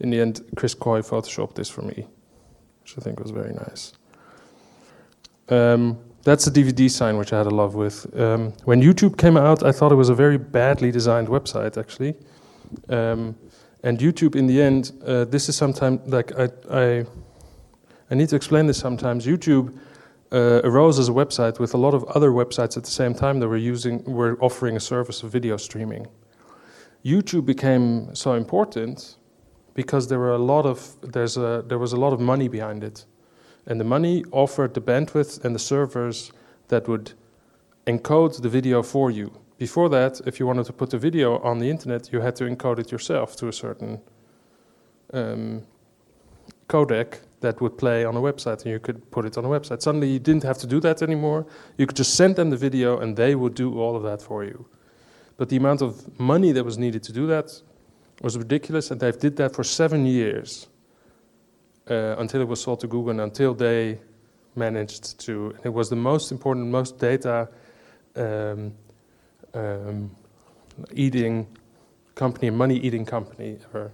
In the end, Chris Coy photoshopped this for me, which I think was very nice. Um, that's a DVD sign which I had a love with. Um, when YouTube came out, I thought it was a very badly designed website, actually. Um, and YouTube, in the end, uh, this is sometimes like I, I, I need to explain this sometimes. YouTube uh, arose as a website with a lot of other websites at the same time that were using were offering a service of video streaming. YouTube became so important because there were a lot of there's a there was a lot of money behind it, and the money offered the bandwidth and the servers that would encode the video for you. Before that, if you wanted to put the video on the internet, you had to encode it yourself to a certain um, codec that would play on a website, and you could put it on a website. Suddenly, you didn't have to do that anymore. You could just send them the video, and they would do all of that for you. But the amount of money that was needed to do that was ridiculous, and they've did that for seven years uh, until it was sold to Google, and until they managed to. It was the most important, most data um, um, eating company, money eating company ever.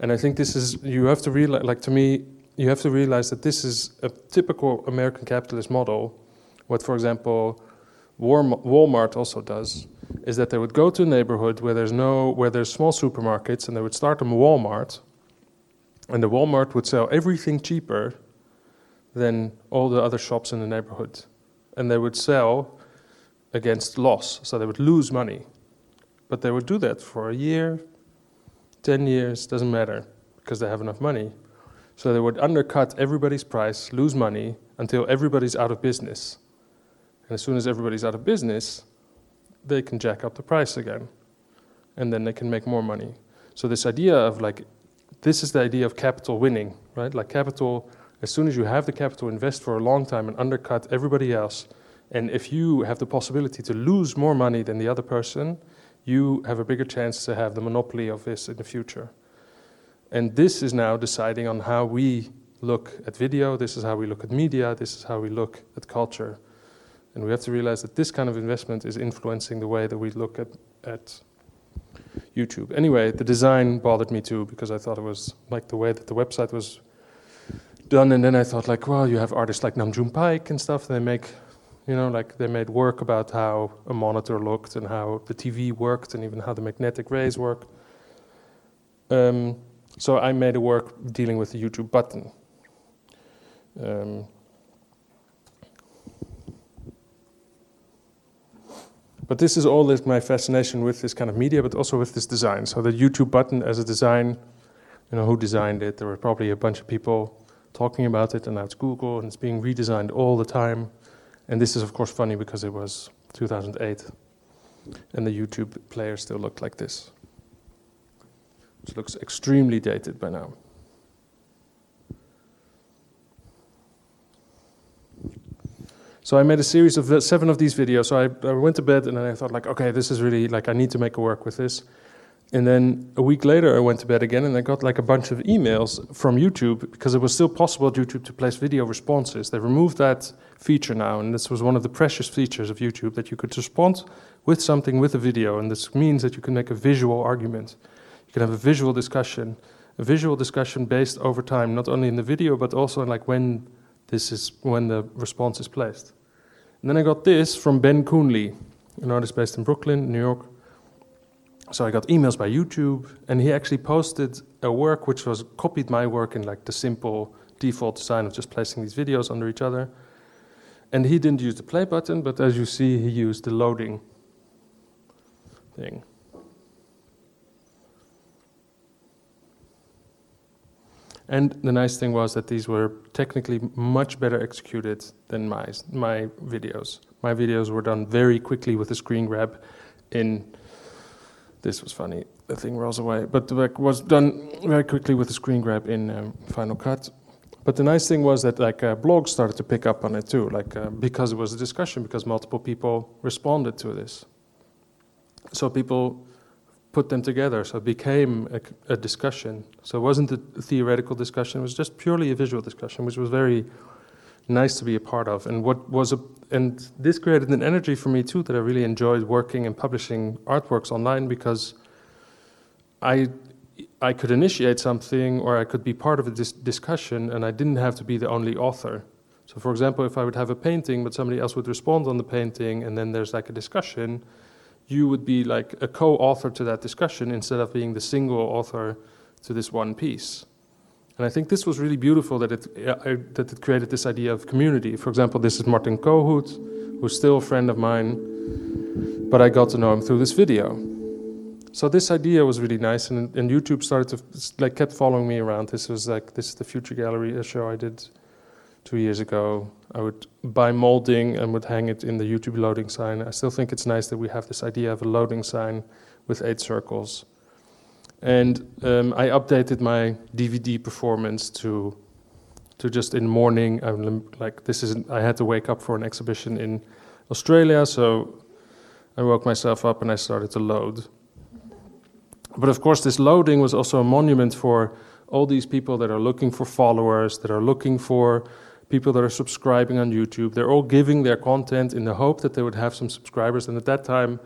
And I think this is you have to realize, like to me, you have to realize that this is a typical American capitalist model, What, for example, Walmart also does is that they would go to a neighborhood where there's no where there's small supermarkets and they would start a Walmart and the Walmart would sell everything cheaper than all the other shops in the neighborhood. And they would sell against loss, so they would lose money. But they would do that for a year, 10 years, doesn't matter, because they have enough money. So they would undercut everybody's price, lose money, until everybody's out of business. And as soon as everybody's out of business, they can jack up the price again. And then they can make more money. So, this idea of like, this is the idea of capital winning, right? Like, capital, as soon as you have the capital, invest for a long time and undercut everybody else. And if you have the possibility to lose more money than the other person, you have a bigger chance to have the monopoly of this in the future. And this is now deciding on how we look at video, this is how we look at media, this is how we look at culture. And we have to realize that this kind of investment is influencing the way that we look at, at YouTube. Anyway, the design bothered me too because I thought it was like the way that the website was done. And then I thought, like, well, you have artists like Nam June Paik and stuff. They make, you know, like they made work about how a monitor looked and how the TV worked and even how the magnetic rays work. Um, so I made a work dealing with the YouTube button. Um, but this is all my fascination with this kind of media, but also with this design. So the YouTube button as a design, you know, who designed it? There were probably a bunch of people talking about it, and now it's Google, and it's being redesigned all the time. And this is, of course, funny because it was 2008, and the YouTube player still looked like this. Which looks extremely dated by now. So I made a series of seven of these videos. So I, I went to bed and then I thought like, okay, this is really like I need to make a work with this. And then a week later, I went to bed again and I got like a bunch of emails from YouTube because it was still possible YouTube to place video responses. They removed that feature now, and this was one of the precious features of YouTube that you could respond with something with a video. And this means that you can make a visual argument. You can have a visual discussion, a visual discussion based over time, not only in the video but also like when this is when the response is placed. And then I got this from Ben Coonley, an artist based in Brooklyn, New York. So I got emails by YouTube, and he actually posted a work which was copied my work in like the simple default design of just placing these videos under each other. And he didn't use the play button, but as you see, he used the loading thing. And the nice thing was that these were technically much better executed than my, my videos. My videos were done very quickly with a screen grab in. This was funny. The thing rolls away, but work was done very quickly with a screen grab in um, Final Cut. But the nice thing was that like uh, blogs started to pick up on it too, like uh, because it was a discussion, because multiple people responded to this. So people put them together. So it became a, a, discussion. So it wasn't a theoretical discussion, it was just purely a visual discussion, which was very nice to be a part of. And what was a, and this created an energy for me too that I really enjoyed working and publishing artworks online because I I could initiate something or I could be part of a dis- discussion and I didn't have to be the only author. So for example, if I would have a painting but somebody else would respond on the painting and then there's like a discussion, you would be like a co-author to that discussion instead of being the single author to this one piece. And I think this was really beautiful that it, uh, that it created this idea of community. For example, this is Martin Kohout, who's still a friend of mine, but I got to know him through this video. So this idea was really nice, and, and YouTube started to like kept following me around. This was like this is the Future Gallery, a show I did two years ago. I would buy molding and would hang it in the YouTube loading sign. I still think it's nice that we have this idea of a loading sign with eight circles. And um, I updated my DVD performance to to just in morning. I'm like this is I had to wake up for an exhibition in Australia, so I woke myself up and I started to load. But of course, this loading was also a monument for all these people that are looking for followers, that are looking for people that are subscribing on YouTube. They're all giving their content in the hope that they would have some subscribers. And at that time,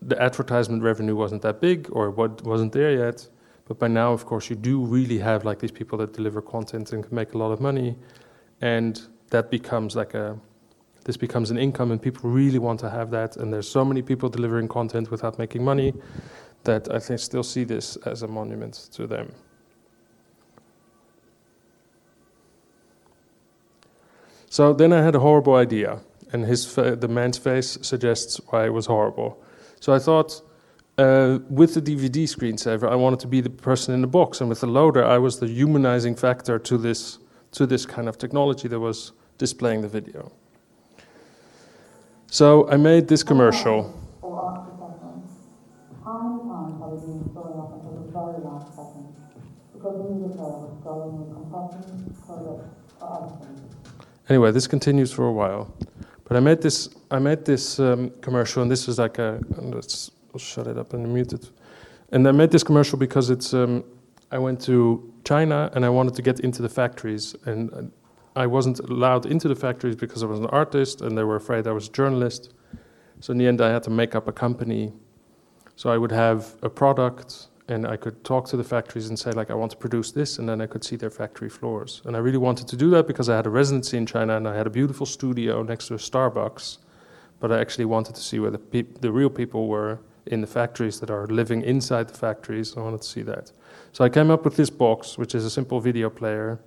the advertisement revenue wasn't that big or what wasn't there yet. But by now, of course, you do really have like these people that deliver content and can make a lot of money, and that becomes like a this becomes an income and people really want to have that and there's so many people delivering content without making money that I think still see this as a monument to them. So then I had a horrible idea, and his fa- the man's face suggests why it was horrible. So I thought, uh, with the DVD screensaver, I wanted to be the person in the box, and with the loader, I was the humanizing factor to this to this kind of technology that was displaying the video. So I made this commercial. Anyway, this continues for a while, but I made this I made this um, commercial, and this was like a let's I'll shut it up and mute it. And I made this commercial because it's um, I went to China and I wanted to get into the factories, and uh, I wasn't allowed into the factories because I was an artist, and they were afraid I was a journalist. So in the end, I had to make up a company. So I would have a product, and I could talk to the factories and say like, I want to produce this, and then I could see their factory floors. And I really wanted to do that because I had a residency in China, and I had a beautiful studio next to a Starbucks. But I actually wanted to see where the peop- the real people were in the factories that are living inside the factories. I wanted to see that. So I came up with this box, which is a simple video player.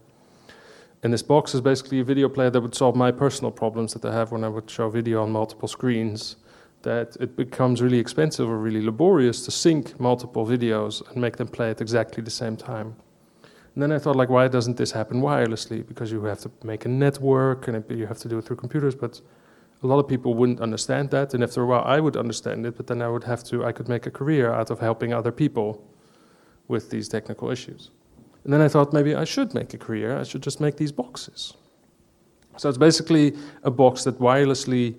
And this box is basically a video player that would solve my personal problems that I have when I would show video on multiple screens. That it becomes really expensive or really laborious to sync multiple videos and make them play at exactly the same time. And then I thought, like, why doesn't this happen wirelessly? Because you have to make a network and it, you have to do it through computers. But a lot of people wouldn't understand that. And after a while, I would understand it. But then I would have to, I could make a career out of helping other people with these technical issues. And then I thought maybe I should make a career. I should just make these boxes. So it's basically a box that wirelessly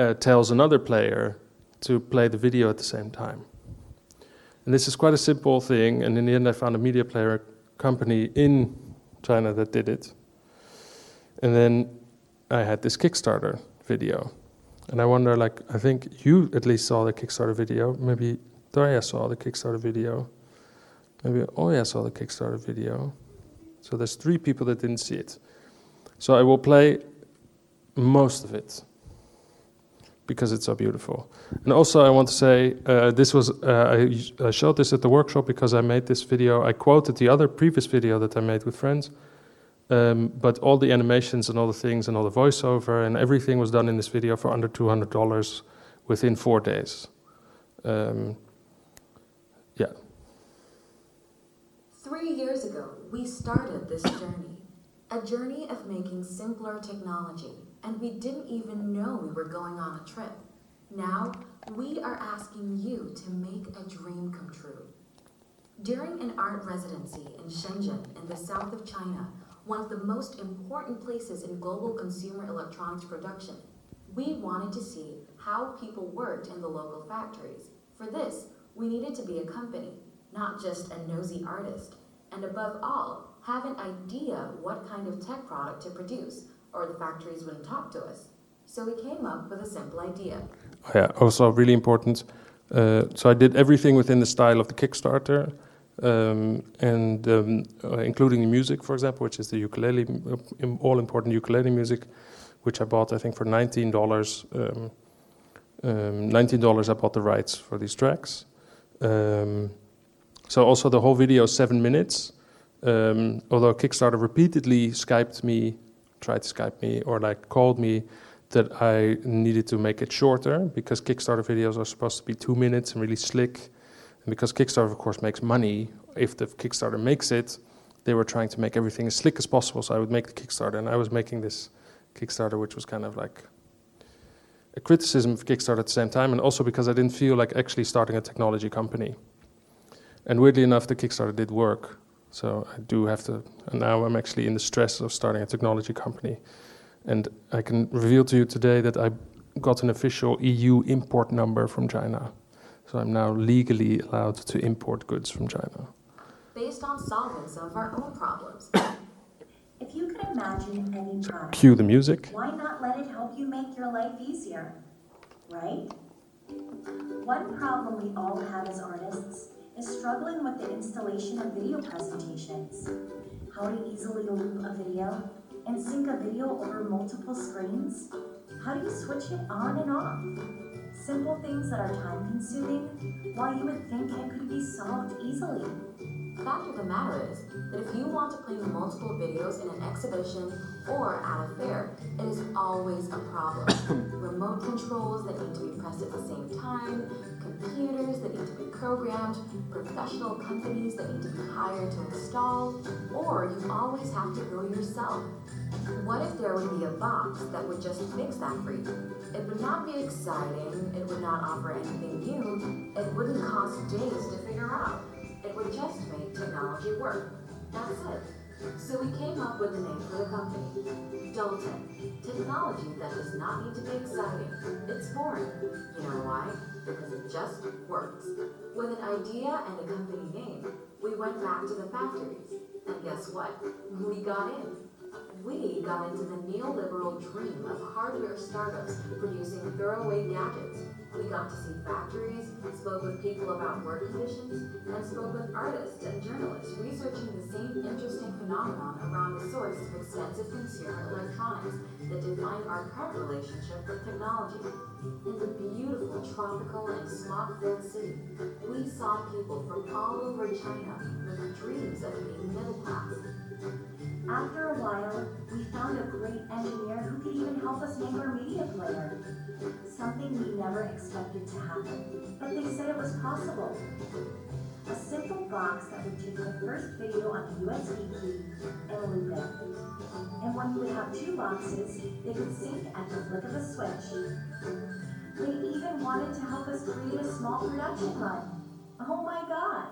uh, tells another player to play the video at the same time. And this is quite a simple thing. And in the end, I found a media player company in China that did it. And then I had this Kickstarter video. And I wonder, like, I think you at least saw the Kickstarter video. Maybe Daria saw the Kickstarter video. Maybe Oya saw the Kickstarter video. So there's three people that didn't see it. So I will play most of it because it's so beautiful. And also, I want to say uh, this was uh, I, I showed this at the workshop because I made this video. I quoted the other previous video that I made with friends, um, but all the animations and all the things and all the voiceover and everything was done in this video for under two hundred dollars within four days. Um, yeah. Three years ago, we started this journey. A journey of making simpler technology, and we didn't even know we were going on a trip. Now, we are asking you to make a dream come true. During an art residency in Shenzhen in the south of China, one of the most important places in global consumer electronics production, we wanted to see how people worked in the local factories. For this, we needed to be a company, not just a nosy artist, and above all, have an idea what kind of tech product to produce, or the factories wouldn't talk to us. So we came up with a simple idea. Yeah, also really important. Uh, so I did everything within the style of the Kickstarter, um, and um, uh, including the music, for example, which is the ukulele, uh, all important ukulele music, which I bought, I think, for nineteen dollars. Um, um, nineteen dollars, I bought the rights for these tracks. Um, so also the whole video seven minutes. Um, although Kickstarter repeatedly Skyped me, tried to Skype me, or like called me that I needed to make it shorter because Kickstarter videos are supposed to be two minutes and really slick. And because Kickstarter, of course, makes money, if the Kickstarter makes it, they were trying to make everything as slick as possible. So I would make the Kickstarter, and I was making this Kickstarter, which was kind of like a criticism of Kickstarter at the same time, and also because I didn't feel like actually starting a technology company. And weirdly enough, the Kickstarter did work. So I do have to, and now I'm actually in the stress of starting a technology company. And I can reveal to you today that I got an official EU import number from China. So I'm now legally allowed to import goods from China. Based on solving some of our own problems. If you could imagine any time, Cue the music. why not let it help you make your life easier? Right? One problem we all have as artists is struggling with the installation of video presentations. How to easily loop a video and sync a video over multiple screens? How do you switch it on and off? Simple things that are time consuming, while you would think it could be solved easily. Fact of the matter is that if you want to play multiple videos in an exhibition or at a fair, it is always a problem. (coughs) Remote controls that need to be pressed at the same time, computers that need to be programmed, professional companies that need to be hired to install, or you always have to go yourself. What if there would be a box that would just fix that for you? It would not be exciting, it would not offer anything new, it wouldn't cost days to figure out. It would just make technology work. That's it. So we came up with a name for the company, Dulltech. Technology that does not need to be exciting. It's boring. You know why? Because it just works. With an idea and a company name, we went back to the factories. And guess what? We got in. We got into the neoliberal dream of hardware startups producing throwaway gadgets. We got to see factories, spoke with people about work conditions, and spoke with artists and journalists researching the same interesting phenomenon around the source of expensive consumer electronics that define our current relationship with technology. In the beautiful tropical and smog-filled city, we saw people from all over China with dreams of being middle class. After a while, we found a great engineer who could even help us make our media player. Something we never expected to happen, but they said it was possible. A simple box that would take the first video on a USB key and it. And when you would have two boxes, they could sync at the flick of a switch. They even wanted to help us create a small production run. Oh my god!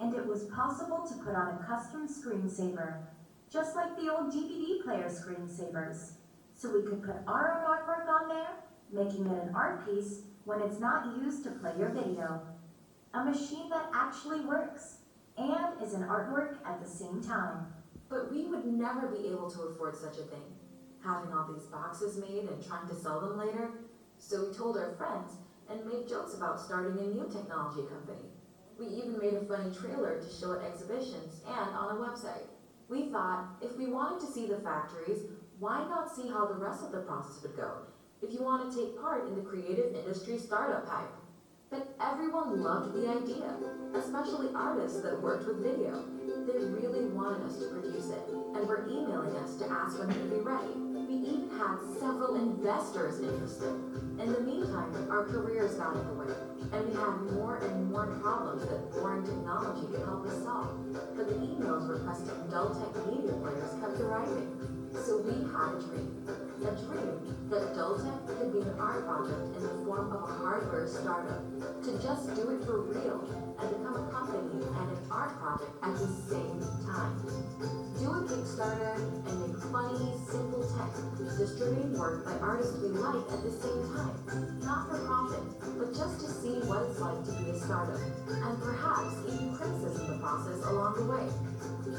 And it was possible to put on a custom screensaver just like the old DVD player screensavers. So we could put our own artwork on there, making it an art piece when it's not used to play your video. A machine that actually works and is an artwork at the same time. But we would never be able to afford such a thing, having all these boxes made and trying to sell them later. So we told our friends and made jokes about starting a new technology company. We even made a funny trailer to show at exhibitions and on a website. We thought if we wanted to see the factories, why not see how the rest of the process would go? If you want to take part in the creative industry startup hype. Everyone loved the idea, especially artists that worked with video. They really wanted us to produce it and were emailing us to ask when it would be ready. We even had several investors interested. In the meantime, our careers got in the way, and we had more and more problems that boring technology could help us solve. But the emails requesting Dulltech media players kept arriving. So we had a dream. A dream that Dulltech could be an art project in the form of a hardware startup. To just do it for real and become a company and an art project at the same time. Do a Kickstarter and make funny, simple tech, distributing work by artists we like at the same time. Not for profit, but just to see what it's like to be a startup. And perhaps even criticism the process along the way.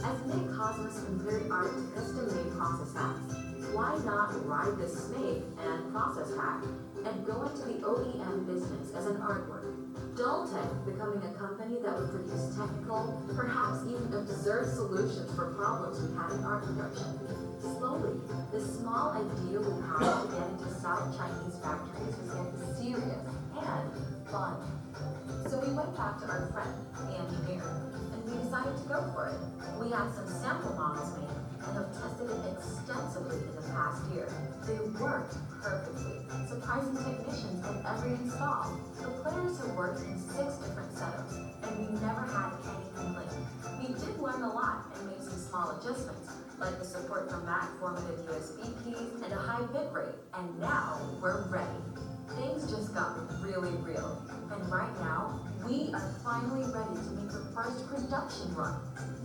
As Nick Cosmos compared art to custom-made process hacks, why not ride the snake and process hack and go into the OEM business as an artwork? Dulltech becoming a company that would produce technical, perhaps even absurd solutions for problems we had in art production. Slowly, the small idea we had to get into South Chinese factories was getting serious and fun. So we went back to our friend, the engineer, and we decided to go for it. We had some sample models made and have tested it extensively in the past year. They worked perfectly, surprising technicians at every install. The players have worked in six different setups, and we never had any complaint. We did learn a lot and made some small adjustments, like the support for Mac formative USB keys and a high bit rate, and now we're ready. Things just got really real, and right now, we are finally ready to make the first production run.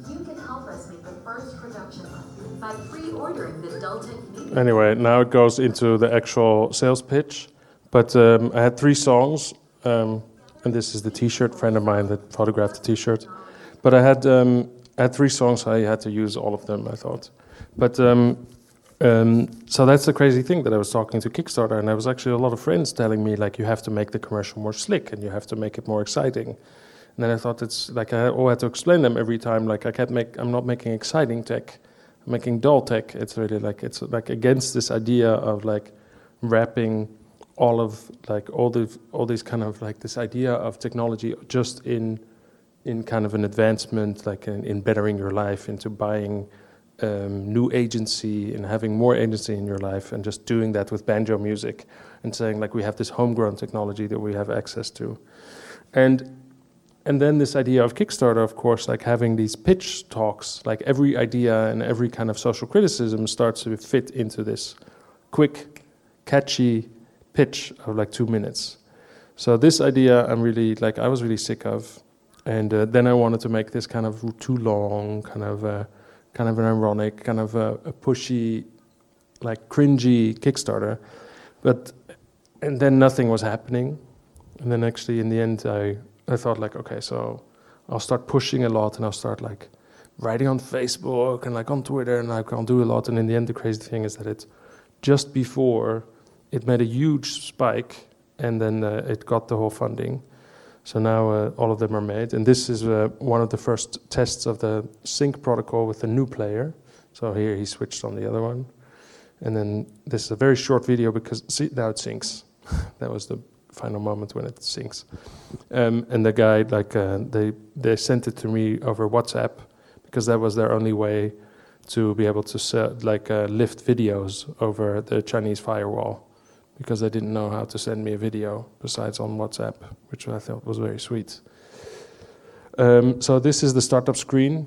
You can help us make the first production run by pre-ordering the Media. Anyway, now it goes into the actual sales pitch. But um, I had three songs, um, and this is the T-shirt. Friend of mine that photographed the T-shirt. But I had um, I had three songs. I had to use all of them. I thought, but um, um, so that's the crazy thing that I was talking to Kickstarter, and I was actually a lot of friends telling me like you have to make the commercial more slick and you have to make it more exciting. And then I thought it's like I all had to explain them every time. Like I can't make. I'm not making exciting tech. I'm making dull tech. It's really like it's like against this idea of like wrapping all of like all the all these kind of like this idea of technology just in in kind of an advancement, like in, in bettering your life, into buying um, new agency and having more agency in your life, and just doing that with banjo music, and saying like we have this homegrown technology that we have access to, and and then this idea of Kickstarter, of course, like having these pitch talks, like every idea and every kind of social criticism starts to fit into this quick, catchy pitch of like two minutes. So this idea, I'm really like I was really sick of, and uh, then I wanted to make this kind of too long, kind of uh, kind of an ironic, kind of a, a pushy, like cringy Kickstarter, but and then nothing was happening, and then actually in the end I I thought like okay so I'll start pushing a lot and I'll start like writing on Facebook and like on Twitter and like I'll do a lot. And in the end the crazy thing is that it's just before it made a huge spike and then uh, it got the whole funding. So now uh, all of them are made, and this is uh, one of the first tests of the sync protocol with the new player. So here he switched on the other one, and then this is a very short video because see now it syncs. (laughs) that was the final moment when it syncs. Um, and the guy like uh, they they sent it to me over WhatsApp because that was their only way to be able to like uh, lift videos over the Chinese firewall because they didn't know how to send me a video besides on WhatsApp, which I thought was very sweet. Um, so this is the startup screen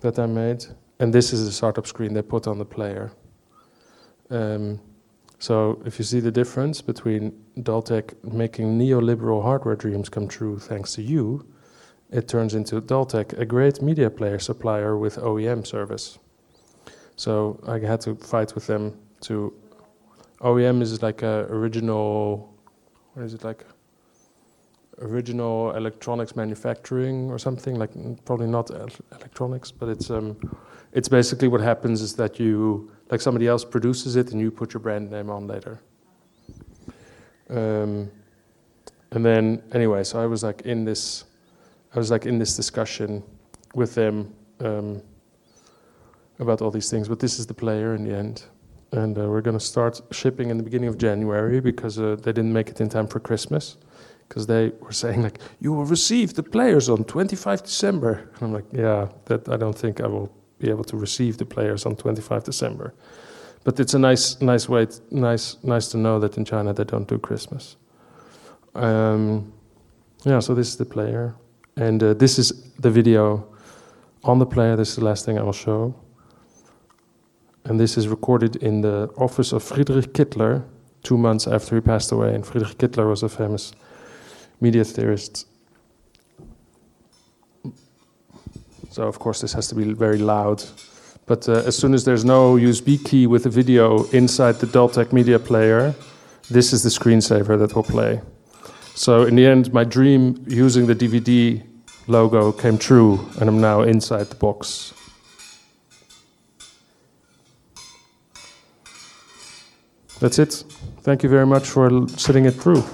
that I made, and this is the startup screen they put on the player. Um, so if you see the difference between DullTech making neoliberal hardware dreams come true thanks to you, it turns into DullTech, a great media player supplier with OEM service. So I had to fight with them to OEM is like a original, what is it like? Original electronics manufacturing or something like probably not electronics, but it's um, it's basically what happens is that you like somebody else produces it and you put your brand name on later. Um, and then anyway, so I was like in this, I was like in this discussion with them um, about all these things, but this is the player in the end and uh, we're going to start shipping in the beginning of January because uh, they didn't make it in time for Christmas. Because they were (laughs) saying like, you will receive the players on 25 December, and I'm like, yeah, that I don't think I will be able to receive the players on 25 December. But it's a nice, nice way, nice, nice to know that in China they don't do Christmas. Um, yeah, so this is the player, and uh, this is the video on the player. This is the last thing I will show. And this is recorded in the office of Friedrich Kittler two months after he passed away. And Friedrich Kittler was a famous media theorist. So, of course, this has to be very loud. But uh, as soon as there's no USB key with a video inside the DullTech media player, this is the screensaver that will play. So, in the end, my dream using the DVD logo came true, and I'm now inside the box. That's it. Thank you very much for sitting it through.